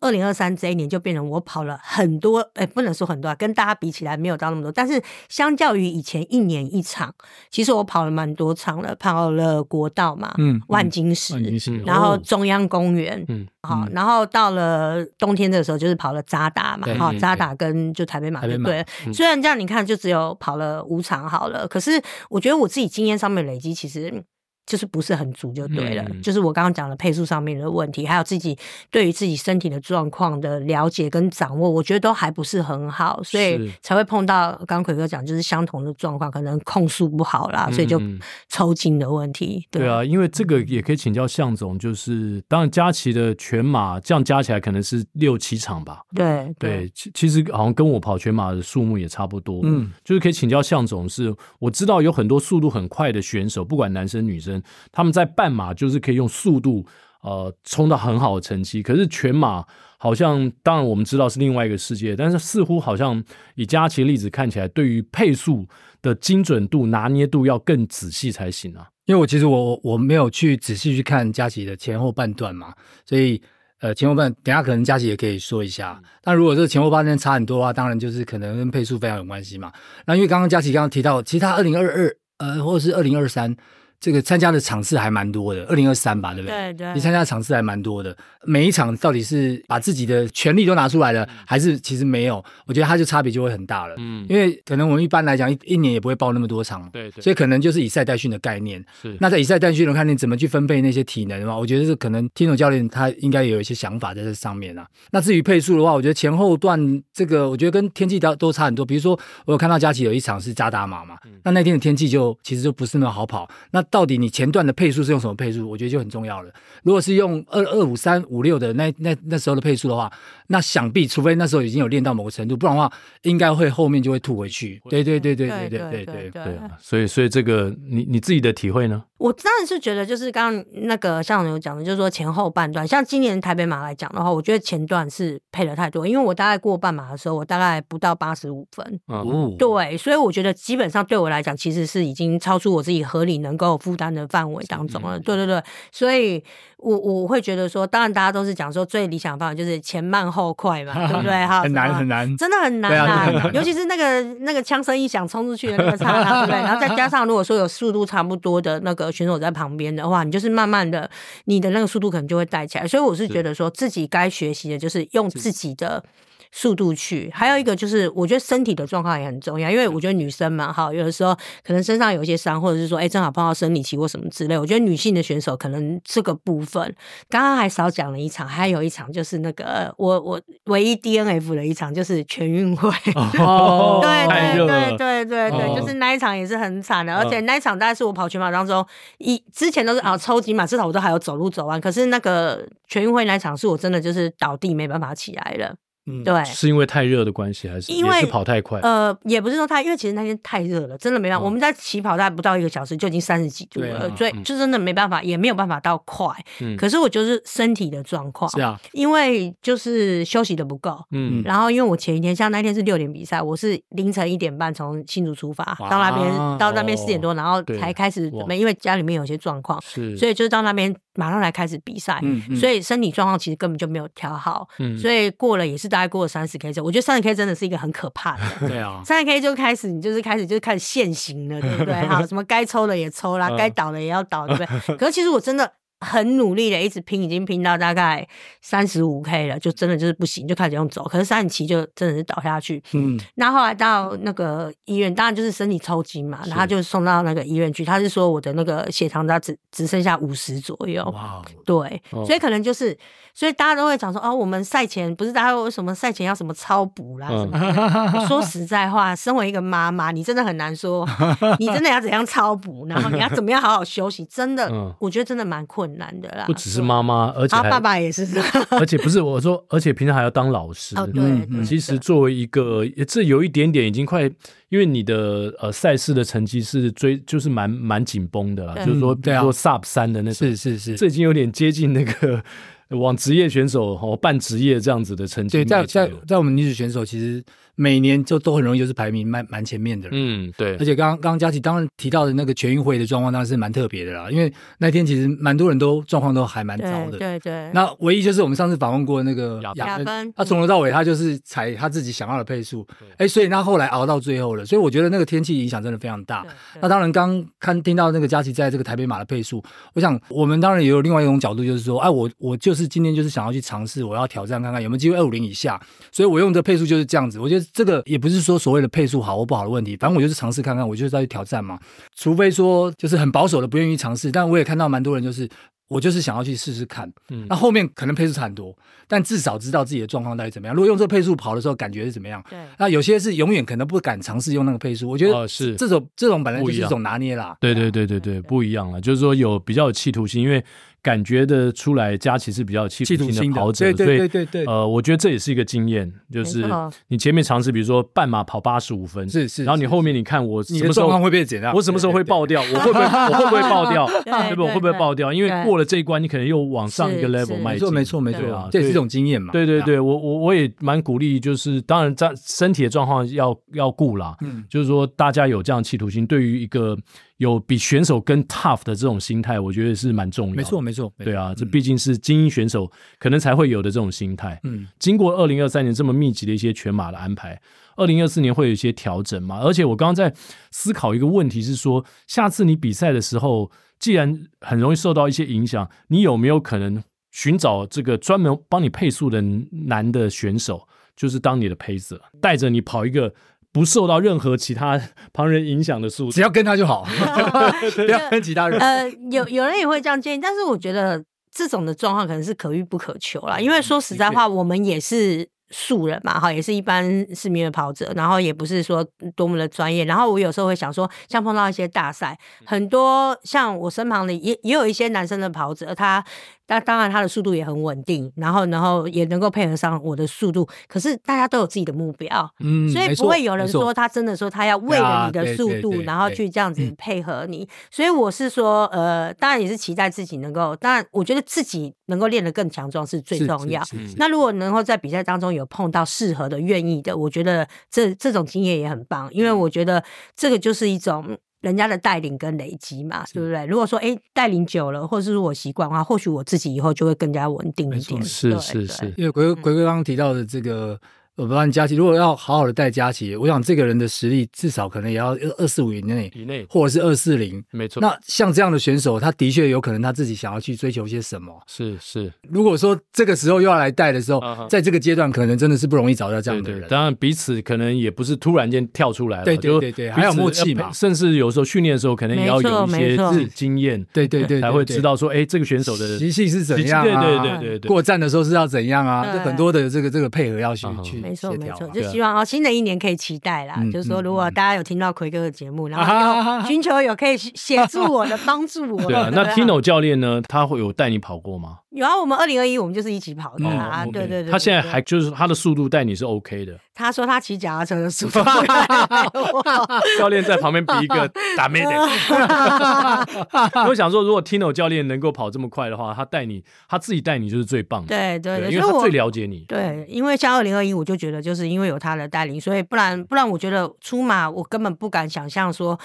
二零二三这一年就变成我跑了很多，哎、欸，不能说很多啊，跟大家比起来没有到那么多。但是相较于以前一年一场，其实我跑了蛮多场了，跑了国道嘛，嗯，万金石，然后中央公园，嗯，好，然后到了冬天的时候就是跑了渣打嘛，哈，渣打跟就台北马就对了。虽然这样你看就只有跑了五场好了，可是我觉得我自己经验上面累积其实。就是不是很足就对了。嗯、就是我刚刚讲的配速上面的问题，还有自己对于自己身体的状况的了解跟掌握，我觉得都还不是很好，所以才会碰到刚刚魁哥讲，就是相同的状况，可能控速不好啦，所以就抽筋的问题。对，对啊，因为这个也可以请教向总，就是当然佳琪的全马这样加起来可能是六七场吧？对对，其其实好像跟我跑全马的数目也差不多。嗯，就是可以请教向总，是我知道有很多速度很快的选手，不管男生女生，他们在半马就是可以用速度呃冲到很好的成绩，可是全马好像当然我们知道是另外一个世界，但是似乎好像以佳琪的例子看起来，对于配速的精准度拿捏度要更仔细才行啊。因为我其实我我没有去仔细去看佳琪的前后半段嘛，所以。呃，前后半等下可能佳琪也可以说一下。但如果这个前后半段差很多的话，当然就是可能跟配速非常有关系嘛。那因为刚刚佳琪刚刚提到，其实他二零二二呃，或者是二零二三。这个参加的场次还蛮多的，二零二三吧，对不对？对对。你参加的场次还蛮多的，每一场到底是把自己的全力都拿出来了，还是其实没有？我觉得它就差别就会很大了。嗯，因为可能我们一般来讲一一年也不会报那么多场，对对。所以可能就是以赛代训的概念。是。那在以赛代训的概念怎么去分配那些体能的话，我觉得是可能 Tino 教练他应该也有一些想法在这上面啊。那至于配速的话，我觉得前后段这个我觉得跟天气都都差很多。比如说我有看到佳琪有一场是扎打马嘛，那那天的天气就其实就不是那么好跑。那到底你前段的配速是用什么配速？我觉得就很重要了。如果是用二二五三五六的那那那时候的配速的话，那想必除非那时候已经有练到某个程度，不然的话，应该会后面就会吐回去。对对对对对对对对对啊！所以所以这个你你自己的体会呢？我当然是觉得，就是刚刚那个像有讲的，就是说前后半段，像今年台北马来讲的话，我觉得前段是配的太多，因为我大概过半马的时候，我大概不到八十五分。哦，对，所以我觉得基本上对我来讲，其实是已经超出我自己合理能够负担的范围。当中了，对对对，所以我我会觉得说，当然大家都是讲说最理想的方法就是前慢后快嘛，对不对？哈，很难很难，真的很难啊，尤其是那个那个枪声一响冲出去的那个刹那，对不对？然后再加上如果说有速度差不多的那个选手在旁边的话，你就是慢慢的，你的那个速度可能就会带起来。所以我是觉得说自己该学习的就是用自己的。速度去，还有一个就是，我觉得身体的状况也很重要，因为我觉得女生嘛，哈，有的时候可能身上有一些伤，或者是说，哎，正好碰到生理期或什么之类。我觉得女性的选手可能这个部分，刚刚还少讲了一场，还有一场就是那个我我唯一 DNF 的一场，就是全运会。哦，对对对对对对，就是那一场也是很惨的，而且那一场大概是我跑全马当中一之前都是啊抽筋嘛，至少我都还有走路走完，可是那个全运会那一场是我真的就是倒地没办法起来了。嗯，对，是因为太热的关系，还是因为是跑太快？呃，也不是说太，因为其实那天太热了，真的没办法。哦、我们在起跑大概不到一个小时就已经三十几度了，啊、所以就真的没办法，嗯、也没有办法到快。嗯，可是我就是身体的状况是啊，因为就是休息的不够。嗯，然后因为我前一天像那天是六点比赛，我是凌晨一点半从新竹出发到那边，到那边四点多，然后才开始准备，因为家里面有些状况，是，所以就到那边马上来开始比赛。嗯，所以身体状况其实根本就没有调好。嗯，所以过了也是大概过了三十 K。我觉得三十 K 真的是一个很可怕的，对啊，三十 K 就开始你就是开始就是开始现行了，对不对？好，什么该抽的也抽啦，该倒的也要倒，对不对？可是其实我真的。很努力的一直拼，已经拼到大概三十五 K 了，就真的就是不行，就开始用走。可是三十七就真的是倒下去。嗯，那后来到那个医院，当然就是身体抽筋嘛，然后就送到那个医院去。他是说我的那个血糖它只只剩下五十左右。哇，对，所以可能就是，所以大家都会讲说，哦，我们赛前不是大家为什么赛前要什么超补啦什么的？说实在话，身为一个妈妈，你真的很难说，你真的要怎样超补，然后你要怎么样好好休息，真的，我觉得真的蛮困难。的啦，不只是妈妈，而且爸爸也是，而且不是我说，而且平常还要当老师。哦，对，嗯，其实作为一个，这有一点点已经快，因为你的呃赛事的成绩是追，就是蛮蛮紧绷的啦，就是说，比如说 Sub 三的那种，是是是，这已经有点接近那个往职业选手哦半职业这样子的成绩。对，在在在我们女子选手其实。每年就都很容易就是排名蛮蛮前面的，嗯，对。而且刚刚刚佳琪当然提到的那个全运会的状况，当然是蛮特别的啦。因为那天其实蛮多人都状况都还蛮糟的，对对，对。那唯一就是我们上次访问过那个亚芬，他从头到尾他就是踩他自己想要的配速，哎所以他后来熬到最后了。所以我觉得那个天气影响真的非常大。那当然刚看听到那个佳琪在这个台北马的配速，我想我们当然也有另外一种角度，就是说，哎，我我就就是今天就是想要去尝试，我要挑战看看有没有机会二五零以下，所以我用这配速就是这样子。我觉得这个也不是说所谓的配速好或不好的问题，反正我就是尝试看看，我就是在去挑战嘛。除非说就是很保守的不愿意尝试，但我也看到蛮多人就是。我就是想要去试试看，嗯，那后面可能配速差很多，但至少知道自己的状况到底怎么样。如果用这个配速跑的时候，感觉是怎么样？对，那有些是永远可能不敢尝试用那个配速。我觉得是这种这种本来就是一种拿捏啦。对对对对对，不一样了，就是说有比较有企图心，因为。感觉的出来，佳琪是比较有企图心的跑者，对对对对对。呃，我觉得这也是一个经验，就是你前面尝试，比如说半马跑八十五分，是是，然后你后面你看我什么时候会变怎样，我什么时候会爆掉，我会不会 我会不会爆掉，对不？我会不会爆掉？因为过了这一关，你可能又往上一个 level 迈进，没错没错没错，这也是一种经验嘛。对对对，我我我也蛮鼓励，就是当然在身体的状况要要顾啦，嗯，就是说大家有这样企图心，对于一个。有比选手更 tough 的这种心态，我觉得是蛮重要的。没错，没错，对啊，这毕竟是精英选手可能才会有的这种心态。嗯，经过二零二三年这么密集的一些全马的安排，二零二四年会有一些调整嘛？而且我刚刚在思考一个问题，是说下次你比赛的时候，既然很容易受到一些影响，你有没有可能寻找这个专门帮你配速的男的选手，就是当你的 pacer，带着你跑一个？不受到任何其他旁人影响的速度，只要跟他就好，不要跟其他人。呃，有有人也会这样建议，但是我觉得这种的状况可能是可遇不可求啦。因为说实在话，我们也是素人嘛，哈，也是一般市民的跑者，然后也不是说多么的专业。然后我有时候会想说，像碰到一些大赛，很多像我身旁的也也有一些男生的跑者，他。但当然，他的速度也很稳定，然后，然后也能够配合上我的速度。可是大家都有自己的目标，嗯，所以不会有人说他真的说他要为了你的速度，然后去这样子配合你。所以我是说，呃，当然也是期待自己能够，当然我觉得自己能够练得更强壮是最重要。那如果能够在比赛当中有碰到适合的、愿意的，我觉得这这种经验也很棒，因为我觉得这个就是一种。人家的带领跟累积嘛，对不对？如果说哎，带领久了，或者是我习惯的话，或许我自己以后就会更加稳定一点。是是是，因为鬼鬼哥刚刚提到的这个。我不知道你佳琪，如果要好好的带佳琪，我想这个人的实力至少可能也要二四五以内，以内，或者是二四零，没错。那像这样的选手，他的确有可能他自己想要去追求些什么。是是。如果说这个时候又要来带的时候，在这个阶段可能真的是不容易找到这样的人。当然彼此可能也不是突然间跳出来了，对对对对，还有默契嘛。甚至有时候训练的时候，可能也要有一些经验，对对对，才会知道说，哎，这个选手的习性是怎样，对对对对对。过站的时候是要怎样啊？这很多的这个这个配合要去去协调。希望哦，新的一年可以期待啦。嗯、就是说，如果大家有听到奎哥的节目，嗯、然后寻求有可以协助我的帮助我。对啊，那 Tino 教练呢？他会有带你跑过吗？有啊，我们二零二一我们就是一起跑的啊。对对对，他现在还就是他的速度带你是 OK 的。他说他骑脚踏车的速度。教练在旁边比一个 打咩点。我想说，如果 Tino 教练能够跑这么快的话，他带你，他自己带你就是最棒的。对对对，因为他最了解你。对，因为像二零二一，我就觉得就是因为有。有他的带领，所以不然不然，我觉得出马我根本不敢想象说，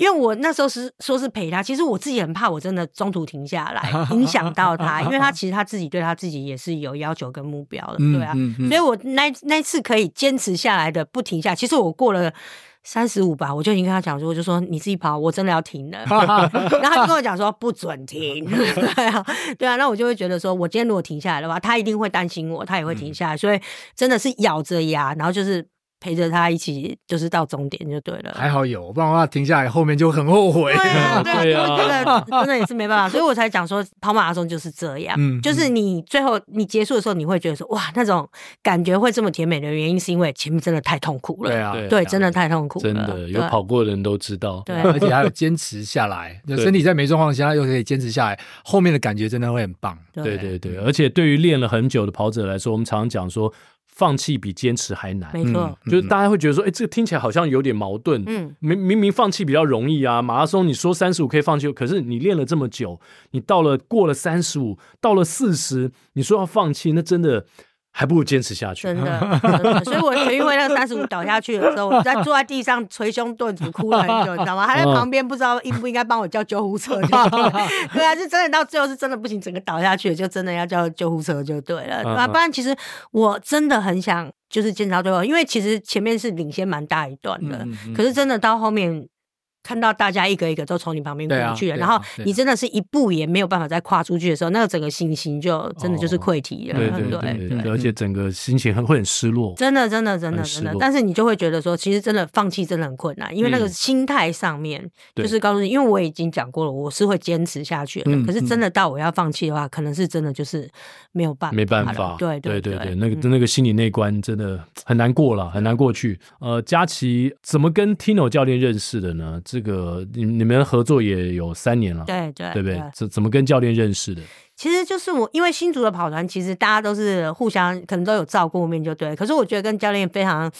因为我那时候是说是陪他，其实我自己很怕，我真的中途停下来影响到他，因为他其实他自己对他自己也是有要求跟目标的，对啊，嗯嗯嗯、所以我那那次可以坚持下来的不停下，其实我过了三十五吧，我就已经跟他讲说，我就说你自己跑，我真的要停了，然后他就跟我讲说不准停，对啊，对啊，那我就会觉得说，我今天如果停下来的话，他一定会担心我，他也会停下来，所以真的是咬着牙，然后就是。陪着他一起，就是到终点就对了。还好有，不然的话停下来后面就很后悔。对啊，对啊，真的真的也是没办法，所以我才讲说跑马拉松就是这样，嗯，就是你最后你结束的时候，你会觉得说哇，那种感觉会这么甜美的原因，是因为前面真的太痛苦了。对啊，对，真的太痛苦了。真的有跑过的人都知道，对，而且还有坚持下来，就身体在没状况下又可以坚持下来，后面的感觉真的会很棒。对对对，而且对于练了很久的跑者来说，我们常常讲说。放弃比坚持还难，没错，就是大家会觉得说，哎，这个听起来好像有点矛盾。嗯，明明明放弃比较容易啊，马拉松你说三十五可以放弃，可是你练了这么久，你到了过了三十五，到了四十，你说要放弃，那真的。还不如坚持下去，真的，真的。所以我全运会那个三十五倒下去的时候，我在坐在地上捶胸顿足哭了很久，你知道吗？还在旁边不知道应不应该帮我叫救护车。对啊，就真的到最后是真的不行，整个倒下去，就真的要叫救护车就对了。对吧？不然其实我真的很想就是坚持到最后，因为其实前面是领先蛮大一段的，可是真的到后面。看到大家一个一个都从你旁边过去了，然后你真的是一步也没有办法再跨出去的时候，那个整个信心就真的就是溃堤了。对对对对，而且整个心情很会很失落。真的真的真的真的，但是你就会觉得说，其实真的放弃真的很困难，因为那个心态上面就是告诉你，因为我已经讲过了，我是会坚持下去的。可是真的到我要放弃的话，可能是真的就是没有办法，没办法。对对对对，那个那个心理内关真的很难过了，很难过去。呃，佳琪怎么跟 Tino 教练认识的呢？这个你你们合作也有三年了，对对，对不对？怎怎么跟教练认识的？其实就是我，因为新竹的跑团，其实大家都是互相可能都有照顾面，就对。可是我觉得跟教练非常。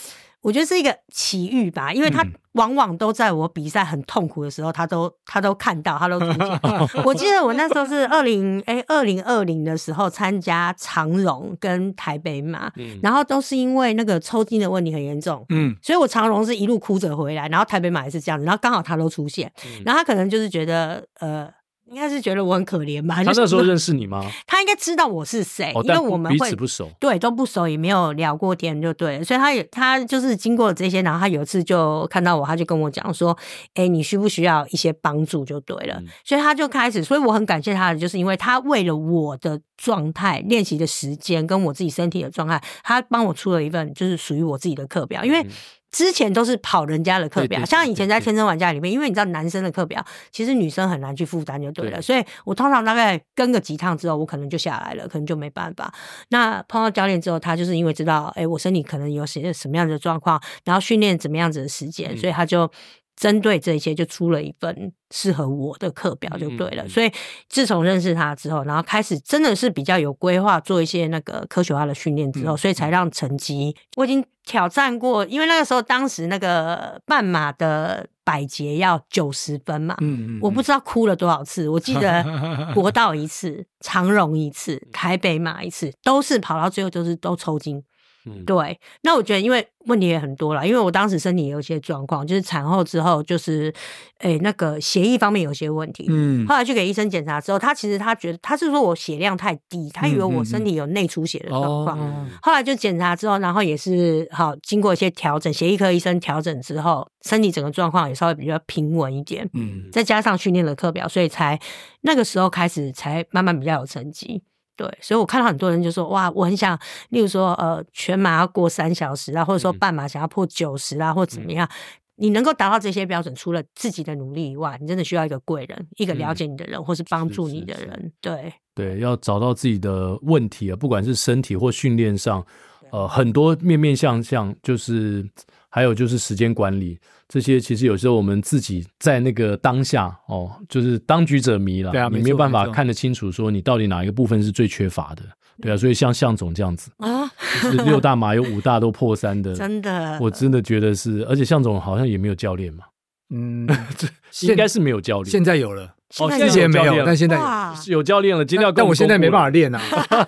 我觉得是一个奇遇吧，因为他往往都在我比赛很痛苦的时候，他都他都看到，他都出现。我记得我那时候是二零哎二零二零的时候参加长荣跟台北马，然后都是因为那个抽筋的问题很严重，嗯，所以我长荣是一路哭着回来，然后台北马也是这样子，然后刚好他都出现，然后他可能就是觉得呃。应该是觉得我很可怜吧？他那时候认识你吗？他应该知道我是谁，哦、因为我们会彼此不熟，对，都不熟，也没有聊过天，就对了。所以他也他就是经过了这些，然后他有一次就看到我，他就跟我讲说：“哎、欸，你需不需要一些帮助？”就对了。嗯、所以他就开始，所以我很感谢他的，就是因为他为了我的状态、练习的时间跟我自己身体的状态，他帮我出了一份就是属于我自己的课表，因为。嗯之前都是跑人家的课表，像以前在天生玩家里面，因为你知道男生的课表其实女生很难去负担，就对了。所以我通常大概跟个几趟之后，我可能就下来了，可能就没办法。那碰到教练之后，他就是因为知道，哎，我身体可能有些什么样的状况，然后训练怎么样子的时间，所以他就。针对这些，就出了一份适合我的课表，就对了。所以自从认识他之后，然后开始真的是比较有规划，做一些那个科学化的训练之后，所以才让成绩。我已经挑战过，因为那个时候当时那个半马的百节要九十分嘛，嗯嗯，我不知道哭了多少次。我记得 国道一次，长荣一次，台北马一次，都是跑到最后就是都抽筋。嗯，对，那我觉得因为问题也很多了，因为我当时身体也有一些状况，就是产后之后，就是诶、欸、那个血液方面有些问题。嗯，后来去给医生检查之后，他其实他觉得他是说我血量太低，他以为我身体有内出血的状况。嗯、后来就检查之后，然后也是好经过一些调整，血液科医生调整之后，身体整个状况也稍微比较平稳一点。嗯，再加上训练的课表，所以才那个时候开始才慢慢比较有成绩。对，所以我看到很多人就说，哇，我很想，例如说，呃，全马要过三小时啊，或者说半马想要破九十啊，或怎么样，你能够达到这些标准，除了自己的努力以外，你真的需要一个贵人，一个了解你的人，或是帮助你的人。对，对，要找到自己的问题啊，不管是身体或训练上，呃，很多面面相向，就是还有就是时间管理。这些其实有时候我们自己在那个当下哦，就是当局者迷了，对啊，你没有办法看得清楚，说你到底哪一个部分是最缺乏的，对啊，所以像向总这样子啊，就是六大马有五大都破三的，真的，我真的觉得是，而且向总好像也没有教练嘛，嗯，应该是没没有教练，现在有了。哦，之前没有，但现在有有教练了。今天要，但我现在没办法练啊！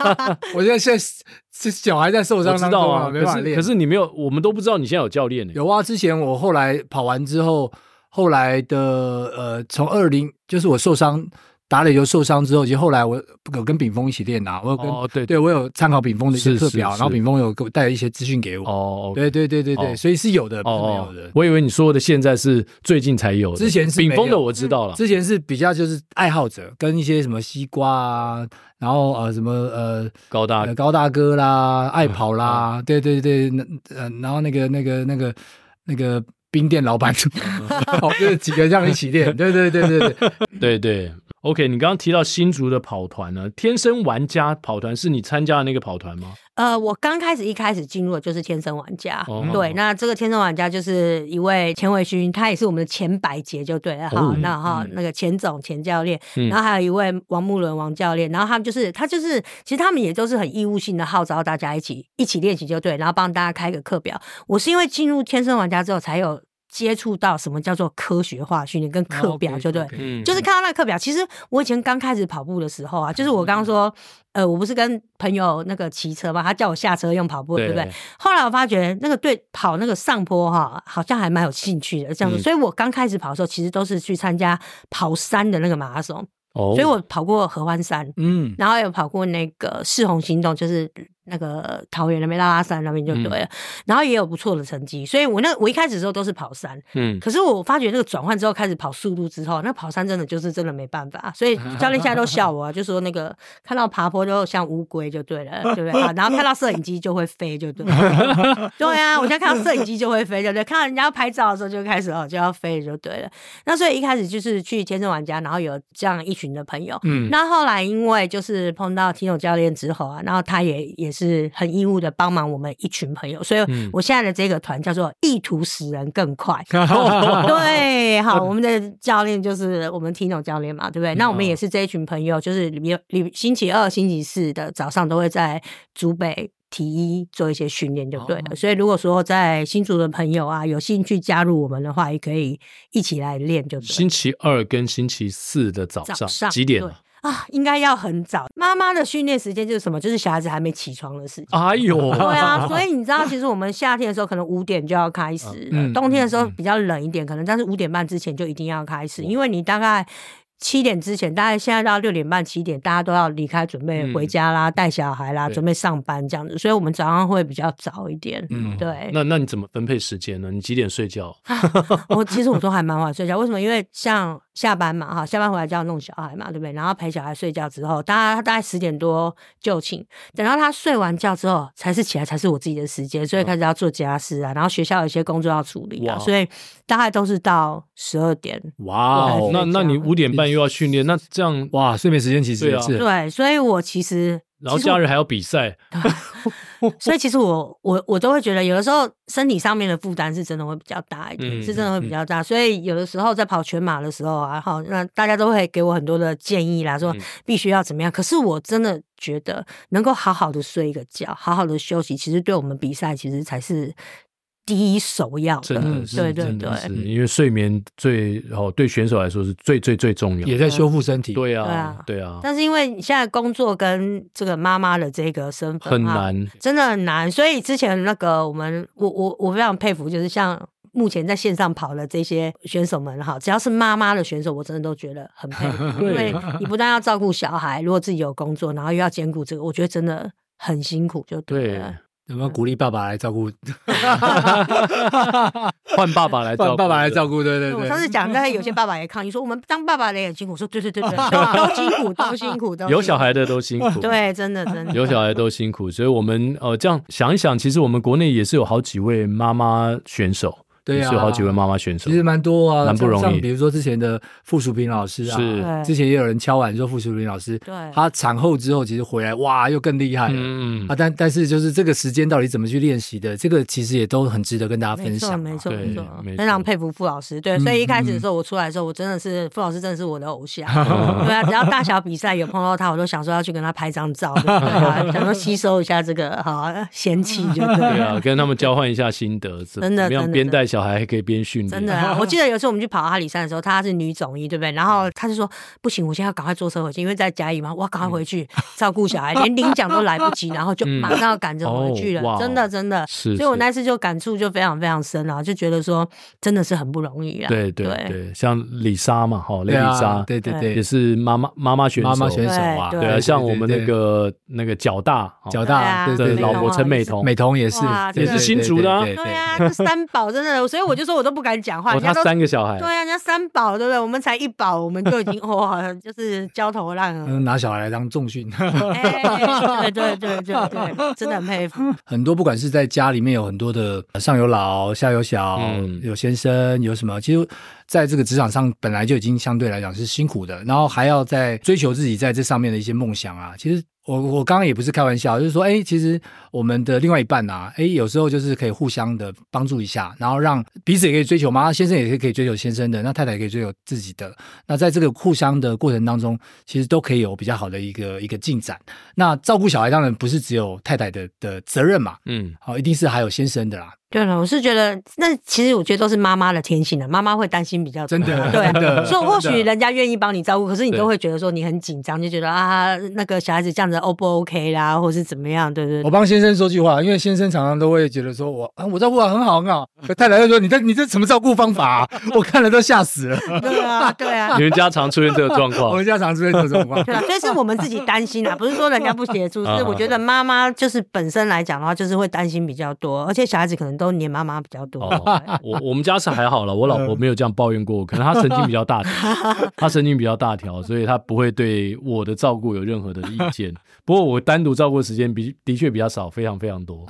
我现在现在这脚还在受伤，知道啊，没办法练。可是你没有，我们都不知道你现在有教练呢。有啊，之前我后来跑完之后，后来的呃，从二零就是我受伤。打垒球受伤之后，其实后来我有跟炳峰一起练啊，我有跟、哦、对对，我有参考炳峰的一些课表，然后炳峰有给我带了一些资讯给我。哦，对对对对对，哦、所以是有的，哦、不是没有的。我以为你说的现在是最近才有的，之前是炳峰的我知道了，之前是比较就是爱好者跟一些什么西瓜啊，然后呃什么呃高大、呃、高大哥啦，爱跑啦，嗯、对对对，那呃然后那个那个那个那个冰店老板，哦，就是几个这样一起练，对对对对对。对对。OK，你刚刚提到新竹的跑团呢？天生玩家跑团是你参加的那个跑团吗？呃，我刚开始一开始进入的就是天生玩家。哦、对，哦、那这个天生玩家就是一位钱伟勋，他也是我们的前百杰就对了。好，哦、那哈、嗯、那个钱总钱教练，嗯、然后还有一位王木伦王教练，然后他们就是他就是，其实他们也都是很义务性的号召大家一起一起练习就对，然后帮大家开个课表。我是因为进入天生玩家之后才有。接触到什么叫做科学化训练跟课表，就对，就是看到那个课表。其实我以前刚开始跑步的时候啊，就是我刚刚说，呃，我不是跟朋友那个骑车嘛，他叫我下车用跑步，对不对？后来我发觉那个对跑那个上坡哈，好像还蛮有兴趣的这样子。所以我刚开始跑的时候，其实都是去参加跑山的那个马拉松。所以我跑过合欢山，嗯，然后有跑过那个世红行动，就是那个桃园那边拉拉山那边就对了，嗯、然后也有不错的成绩，所以我那我一开始的时候都是跑山，嗯，可是我发觉那个转换之后开始跑速度之后，那跑山真的就是真的没办法，所以教练现在都笑我，啊，就说那个看到爬坡就像乌龟就对了，对不对？然后看到摄影机就会飞，就对了，对啊，我现在看到摄影机就会飞，对不对？看到人家拍照的时候就开始哦就要飞就对了，那所以一开始就是去天生玩家，然后有这样一群的朋友，嗯，那后来因为就是碰到 Tino 教练之后啊，然后他也也。是很义务的帮忙我们一群朋友，所以我现在的这个团叫做“意图使人更快。” 对，好，我们的教练就是我们 Tino 教练嘛，对不对？那我们也是这一群朋友，就是礼礼星期二、星期四的早上都会在竹北体一做一些训练，就对了。所以如果说在新竹的朋友啊有兴趣加入我们的话，也可以一起来练，就对。星期二跟星期四的早上，早上几点？啊，应该要很早。妈妈的训练时间就是什么？就是小孩子还没起床的时间。哎呦，对啊，所以你知道，其实我们夏天的时候可能五点就要开始，嗯、冬天的时候比较冷一点，可能但是五点半之前就一定要开始，因为你大概。七点之前，大概现在到六点半、七点，大家都要离开，准备回家啦，带、嗯、小孩啦，对准备上班这样子，所以我们早上会比较早一点。嗯，对。那那你怎么分配时间呢？你几点睡觉？我其实我都还蛮晚睡觉。为什么？因为像下班嘛，哈，下班回来就要弄小孩嘛，对不对？然后陪小孩睡觉之后，大家大概十点多就寝，等到他睡完觉之后，才是起来，才是我自己的时间，所以开始要做家事啊，然后学校有一些工作要处理啊，所以大概都是到十二点。哇哦，那那你五点半。又要训练，那这样哇，睡眠时间其实也是对，啊、对，所以我其实，然后假日还要比赛，所以其实我我我都会觉得，有的时候身体上面的负担是真的会比较大一点，嗯、是真的会比较大，所以有的时候在跑全马的时候啊，好，那大家都会给我很多的建议啦，说必须要怎么样，可是我真的觉得能够好好的睡一个觉，好好的休息，其实对我们比赛其实才是。第一首要的，真的是，对对对，因为睡眠最哦，对选手来说是最最最重要，也在修复身体。对啊，对啊。但是因为你现在工作跟这个妈妈的这个身份很难，真的很难。所以之前那个我们，我我我非常佩服，就是像目前在线上跑的这些选手们哈，只要是妈妈的选手，我真的都觉得很佩服，因为你不但要照顾小孩，如果自己有工作，然后又要兼顾这个，我觉得真的很辛苦，就对了。有没有鼓励 爸爸来照顾？换爸爸来照顾，爸爸来照顾，对对对。我上次讲，但是有些爸爸也抗议说，我们当爸爸的也很辛苦。说对对对对，都辛苦，都辛苦，都有小孩的都辛苦。对，真的真的有小孩都辛苦，所以我们呃这样想一想，其实我们国内也是有好几位妈妈选手。对啊，有好几位妈妈选手，其实蛮多啊，蛮不容易。比如说之前的傅淑萍老师啊，是。之前也有人敲碗说傅淑萍老师，对，她产后之后其实回来哇，又更厉害了。嗯啊，但但是就是这个时间到底怎么去练习的，这个其实也都很值得跟大家分享。没错没错，非常佩服傅老师。对，所以一开始的时候我出来的时候，我真的是傅老师，真的是我的偶像。对啊，只要大小比赛有碰到他，我都想说要去跟他拍张照，对啊，想说吸收一下这个好仙气，就对啊，跟他们交换一下心得，真的，怎么样边带小孩还可以边训。真的啊！我记得有一次我们去跑阿里山的时候，她是女总医，对不对？然后她就说：“不行，我现在要赶快坐车回去，因为在嘉义嘛，我要赶快回去照顾小孩，连领奖都来不及，然后就马上要赶着回去了。真的，真的，是所以我那次就感触就非常非常深啊，就觉得说真的是很不容易啊。对对对，像李莎嘛，哈，雷李莎，对对对，也是妈妈妈妈选手，妈妈选手啊，对啊，像我们那个那个脚大脚大的老婆陈美彤，美彤也是也是新竹的，对啊，这三宝真的，所以我就说我都不敢讲话。他三个小孩，对啊，人家三宝，对不对？我们才一宝，我们就已经哇，就是焦头烂额。拿小孩来当重训，对对对对对，真的很佩服。很多不管是在家里面有很多的上有老下有小，有先生有什么，其实在这个职场上本来就已经相对来讲是辛苦的，然后还要在追求自己在这上面的一些梦想啊，其实。我我刚刚也不是开玩笑，就是说，哎，其实我们的另外一半呐、啊，哎，有时候就是可以互相的帮助一下，然后让彼此也可以追求嘛，先生也可以可以追求先生的，那太太也可以追求自己的，那在这个互相的过程当中，其实都可以有比较好的一个一个进展。那照顾小孩当然不是只有太太的的责任嘛，嗯，好，一定是还有先生的啦。对了，我是觉得，那其实我觉得都是妈妈的天性了，妈妈会担心比较多，真的，对所以或许人家愿意帮你照顾，可是你都会觉得说你很紧张，就觉得啊，那个小孩子这样子 O 不 OK 啦，或是怎么样，对不对？我帮先生说句话，因为先生常常都会觉得说我啊，我照顾的很好很好，可太太就说你这你这什么照顾方法啊？我看了都吓死了。对啊，对啊，你们家常出现这个状况，我们家常出现这个状况。对啊，所以是我们自己担心啊，不是说人家不协助，是我觉得妈妈就是本身来讲的话，就是会担心比较多，而且小孩子可能都黏妈妈比较多。哦、我我们家是还好了，我老婆没有这样抱怨过，可能她神经比较大条，她神经比较大条，所以她不会对我的照顾有任何的意见。不过我单独照顾的时间比的确比较少，非常非常多。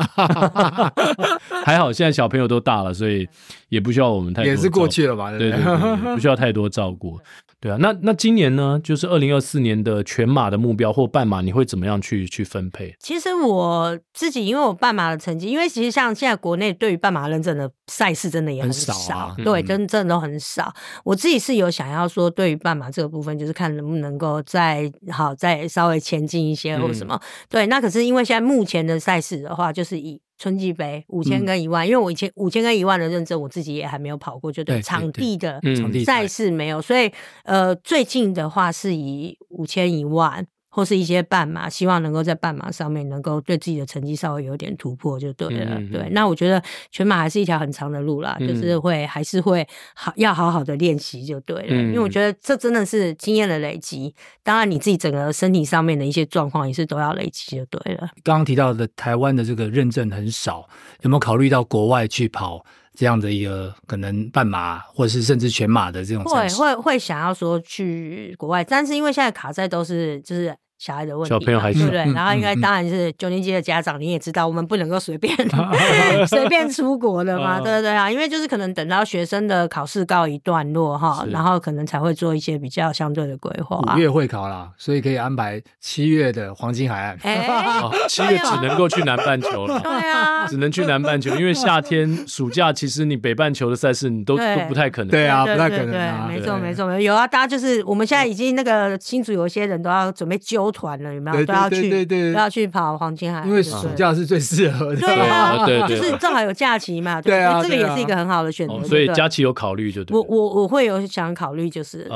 还好现在小朋友都大了，所以也不需要我们太多。也是过去了吧？对对对，对，不需要太多照顾。对啊，那那今年呢，就是二零二四年的全马的目标或半马，你会怎么样去去分配？其实我自己，因为我半马的成绩，因为其实像现在国内对于半马认证的赛事真的也很少，很少啊、对，真真的都很少。我自己是有想要说，对于半马这个部分，就是看能不能够再好再稍微前进一些或什么。嗯、对，那可是因为现在目前的赛事的话，就是以。春季杯五千跟一万，嗯，因为我以前五千跟一万的认证，我自己也还没有跑过，就对场地的赛。事没有，所以呃，最近的话是以五千一万。或是一些半马，希望能够在半马上面能够对自己的成绩稍微有点突破就对了。嗯、对，那我觉得全马还是一条很长的路啦，嗯、就是会还是会好要好好的练习就对了、嗯。因为我觉得这真的是经验的累积，当然你自己整个身体上面的一些状况也是都要累积就对了。刚刚提到的台湾的这个认证很少，有没有考虑到国外去跑这样的一个可能半马，或者是甚至全马的这种？会会会想要说去国外，但是因为现在卡赛都是就是。小孩的问题，小朋友还是对不对？然后应该当然是九年级的家长，你也知道，我们不能够随便 随便出国的嘛，对不对啊？因为就是可能等到学生的考试告一段落哈，然后可能才会做一些比较相对的规划。五月会考啦，所以可以安排七月的黄金海岸。哎，七月只能够去南半球了，对啊，只能去南半球，因为夏天暑假其实你北半球的赛事你都都不太可能。对啊，不太可能。没错，没错，有啊，大家就是我们现在已经那个新竹有一些人都要准备揪。团了有没有？都要去，都要去跑黄金海岸，因为暑假是最适合的。对啊，对，就是正好有假期嘛。对啊，这个也是一个很好的选择。所以佳琪有考虑就对。我我我会有想考虑，就是。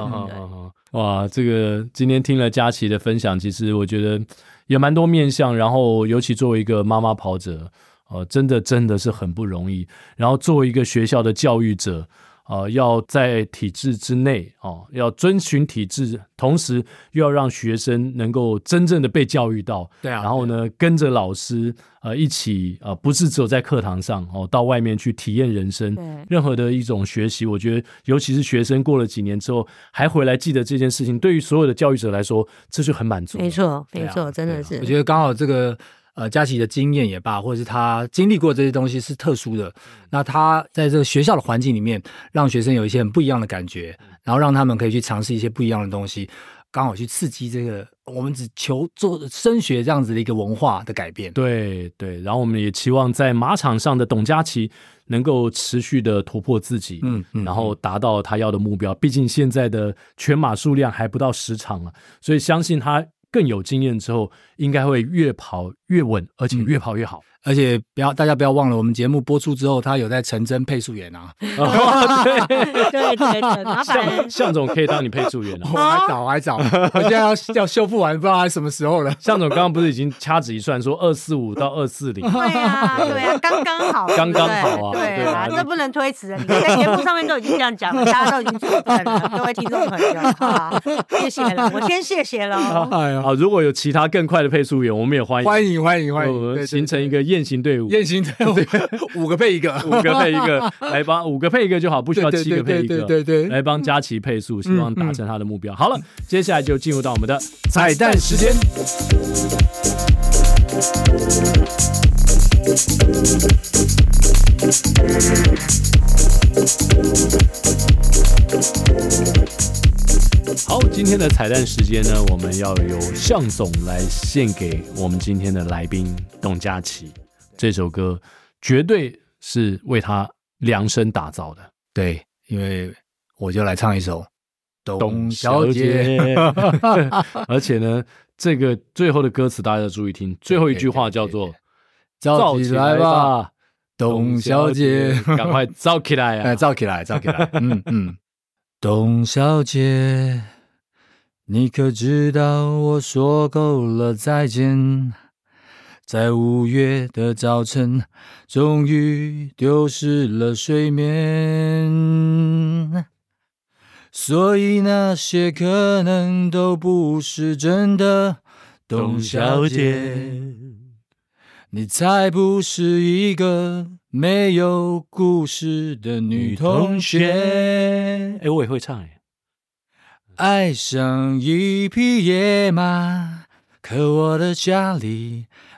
哇，这个今天听了佳琪的分享，其实我觉得也蛮多面向。然后尤其作为一个妈妈跑者，呃，真的真的是很不容易。然后作为一个学校的教育者。啊、呃，要在体制之内哦，要遵循体制，同时又要让学生能够真正的被教育到。对啊，然后呢，跟着老师呃一起呃，不是只有在课堂上哦，到外面去体验人生。对，任何的一种学习，我觉得，尤其是学生过了几年之后还回来记得这件事情，对于所有的教育者来说，这就很满足。没错，没错，真的是。我觉得刚好这个。呃，佳琪的经验也罢，或者是他经历过这些东西是特殊的，那他在这个学校的环境里面，让学生有一些很不一样的感觉，然后让他们可以去尝试一些不一样的东西，刚好去刺激这个我们只求做升学这样子的一个文化的改变。对对，然后我们也期望在马场上的董佳琪能够持续的突破自己，嗯，嗯，然后达到他要的目标。毕竟现在的全马数量还不到十场啊，所以相信他更有经验之后，应该会越跑越稳，而且越跑越好。嗯而且不要，大家不要忘了，我们节目播出之后，他有在成真配速员啊。哦、对对对，麻烦。象总可以当你配速员了。我还早，还早。我现在要 要修复完，不知道还什么时候了。向总刚刚不是已经掐指一算，说二四五到二四零。对啊，对啊，刚刚好，刚刚好啊。对啊，这不能推迟啊！你在节目上面都已经这样讲了，大家都已经确认了，各位听众朋友，好，谢谢了，我先谢谢了。好，如果有其他更快的配速员，我们也欢迎，欢迎，欢迎，欢迎，形成一个雁行队伍，雁行队伍，五个配一个，五个配一个，来帮五个配一个就好，不需要七个配一个，对对对，来帮佳琪配速，希望达成他的目标。好了，接下来就进入到我们的彩蛋时间。好，今天的彩蛋时间呢，我们要由向总来献给我们今天的来宾董佳琪。这首歌绝对是为他量身打造的。对，因为我就来唱一首《董小姐》，而且呢，这个最后的歌词大家要注意听，最后一句话叫做“造起来吧，董小姐，赶快造起来啊！哎，造起来，造起来。嗯嗯，董小姐，你可知道我说够了再见，在五月的早晨，终于丢失了睡眠。所以那些可能都不是真的，董小姐，你才不是一个没有故事的女同学。哎，我也会唱哎。爱上一匹野马，可我的家里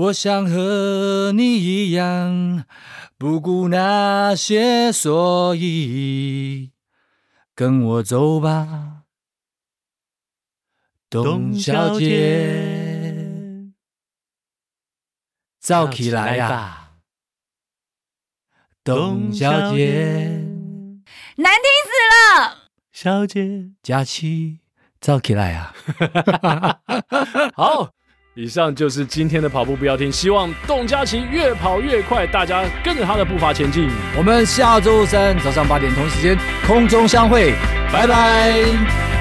我想和你一样，不顾那些所以。跟我走吧，董小姐，燥起来呀，董小姐，难听死了，小姐，佳琪，燥起来呀，好。以上就是今天的跑步不要停，希望董佳琪越跑越快，大家跟着他的步伐前进。我们下周三早上八点同时间空中相会，拜拜。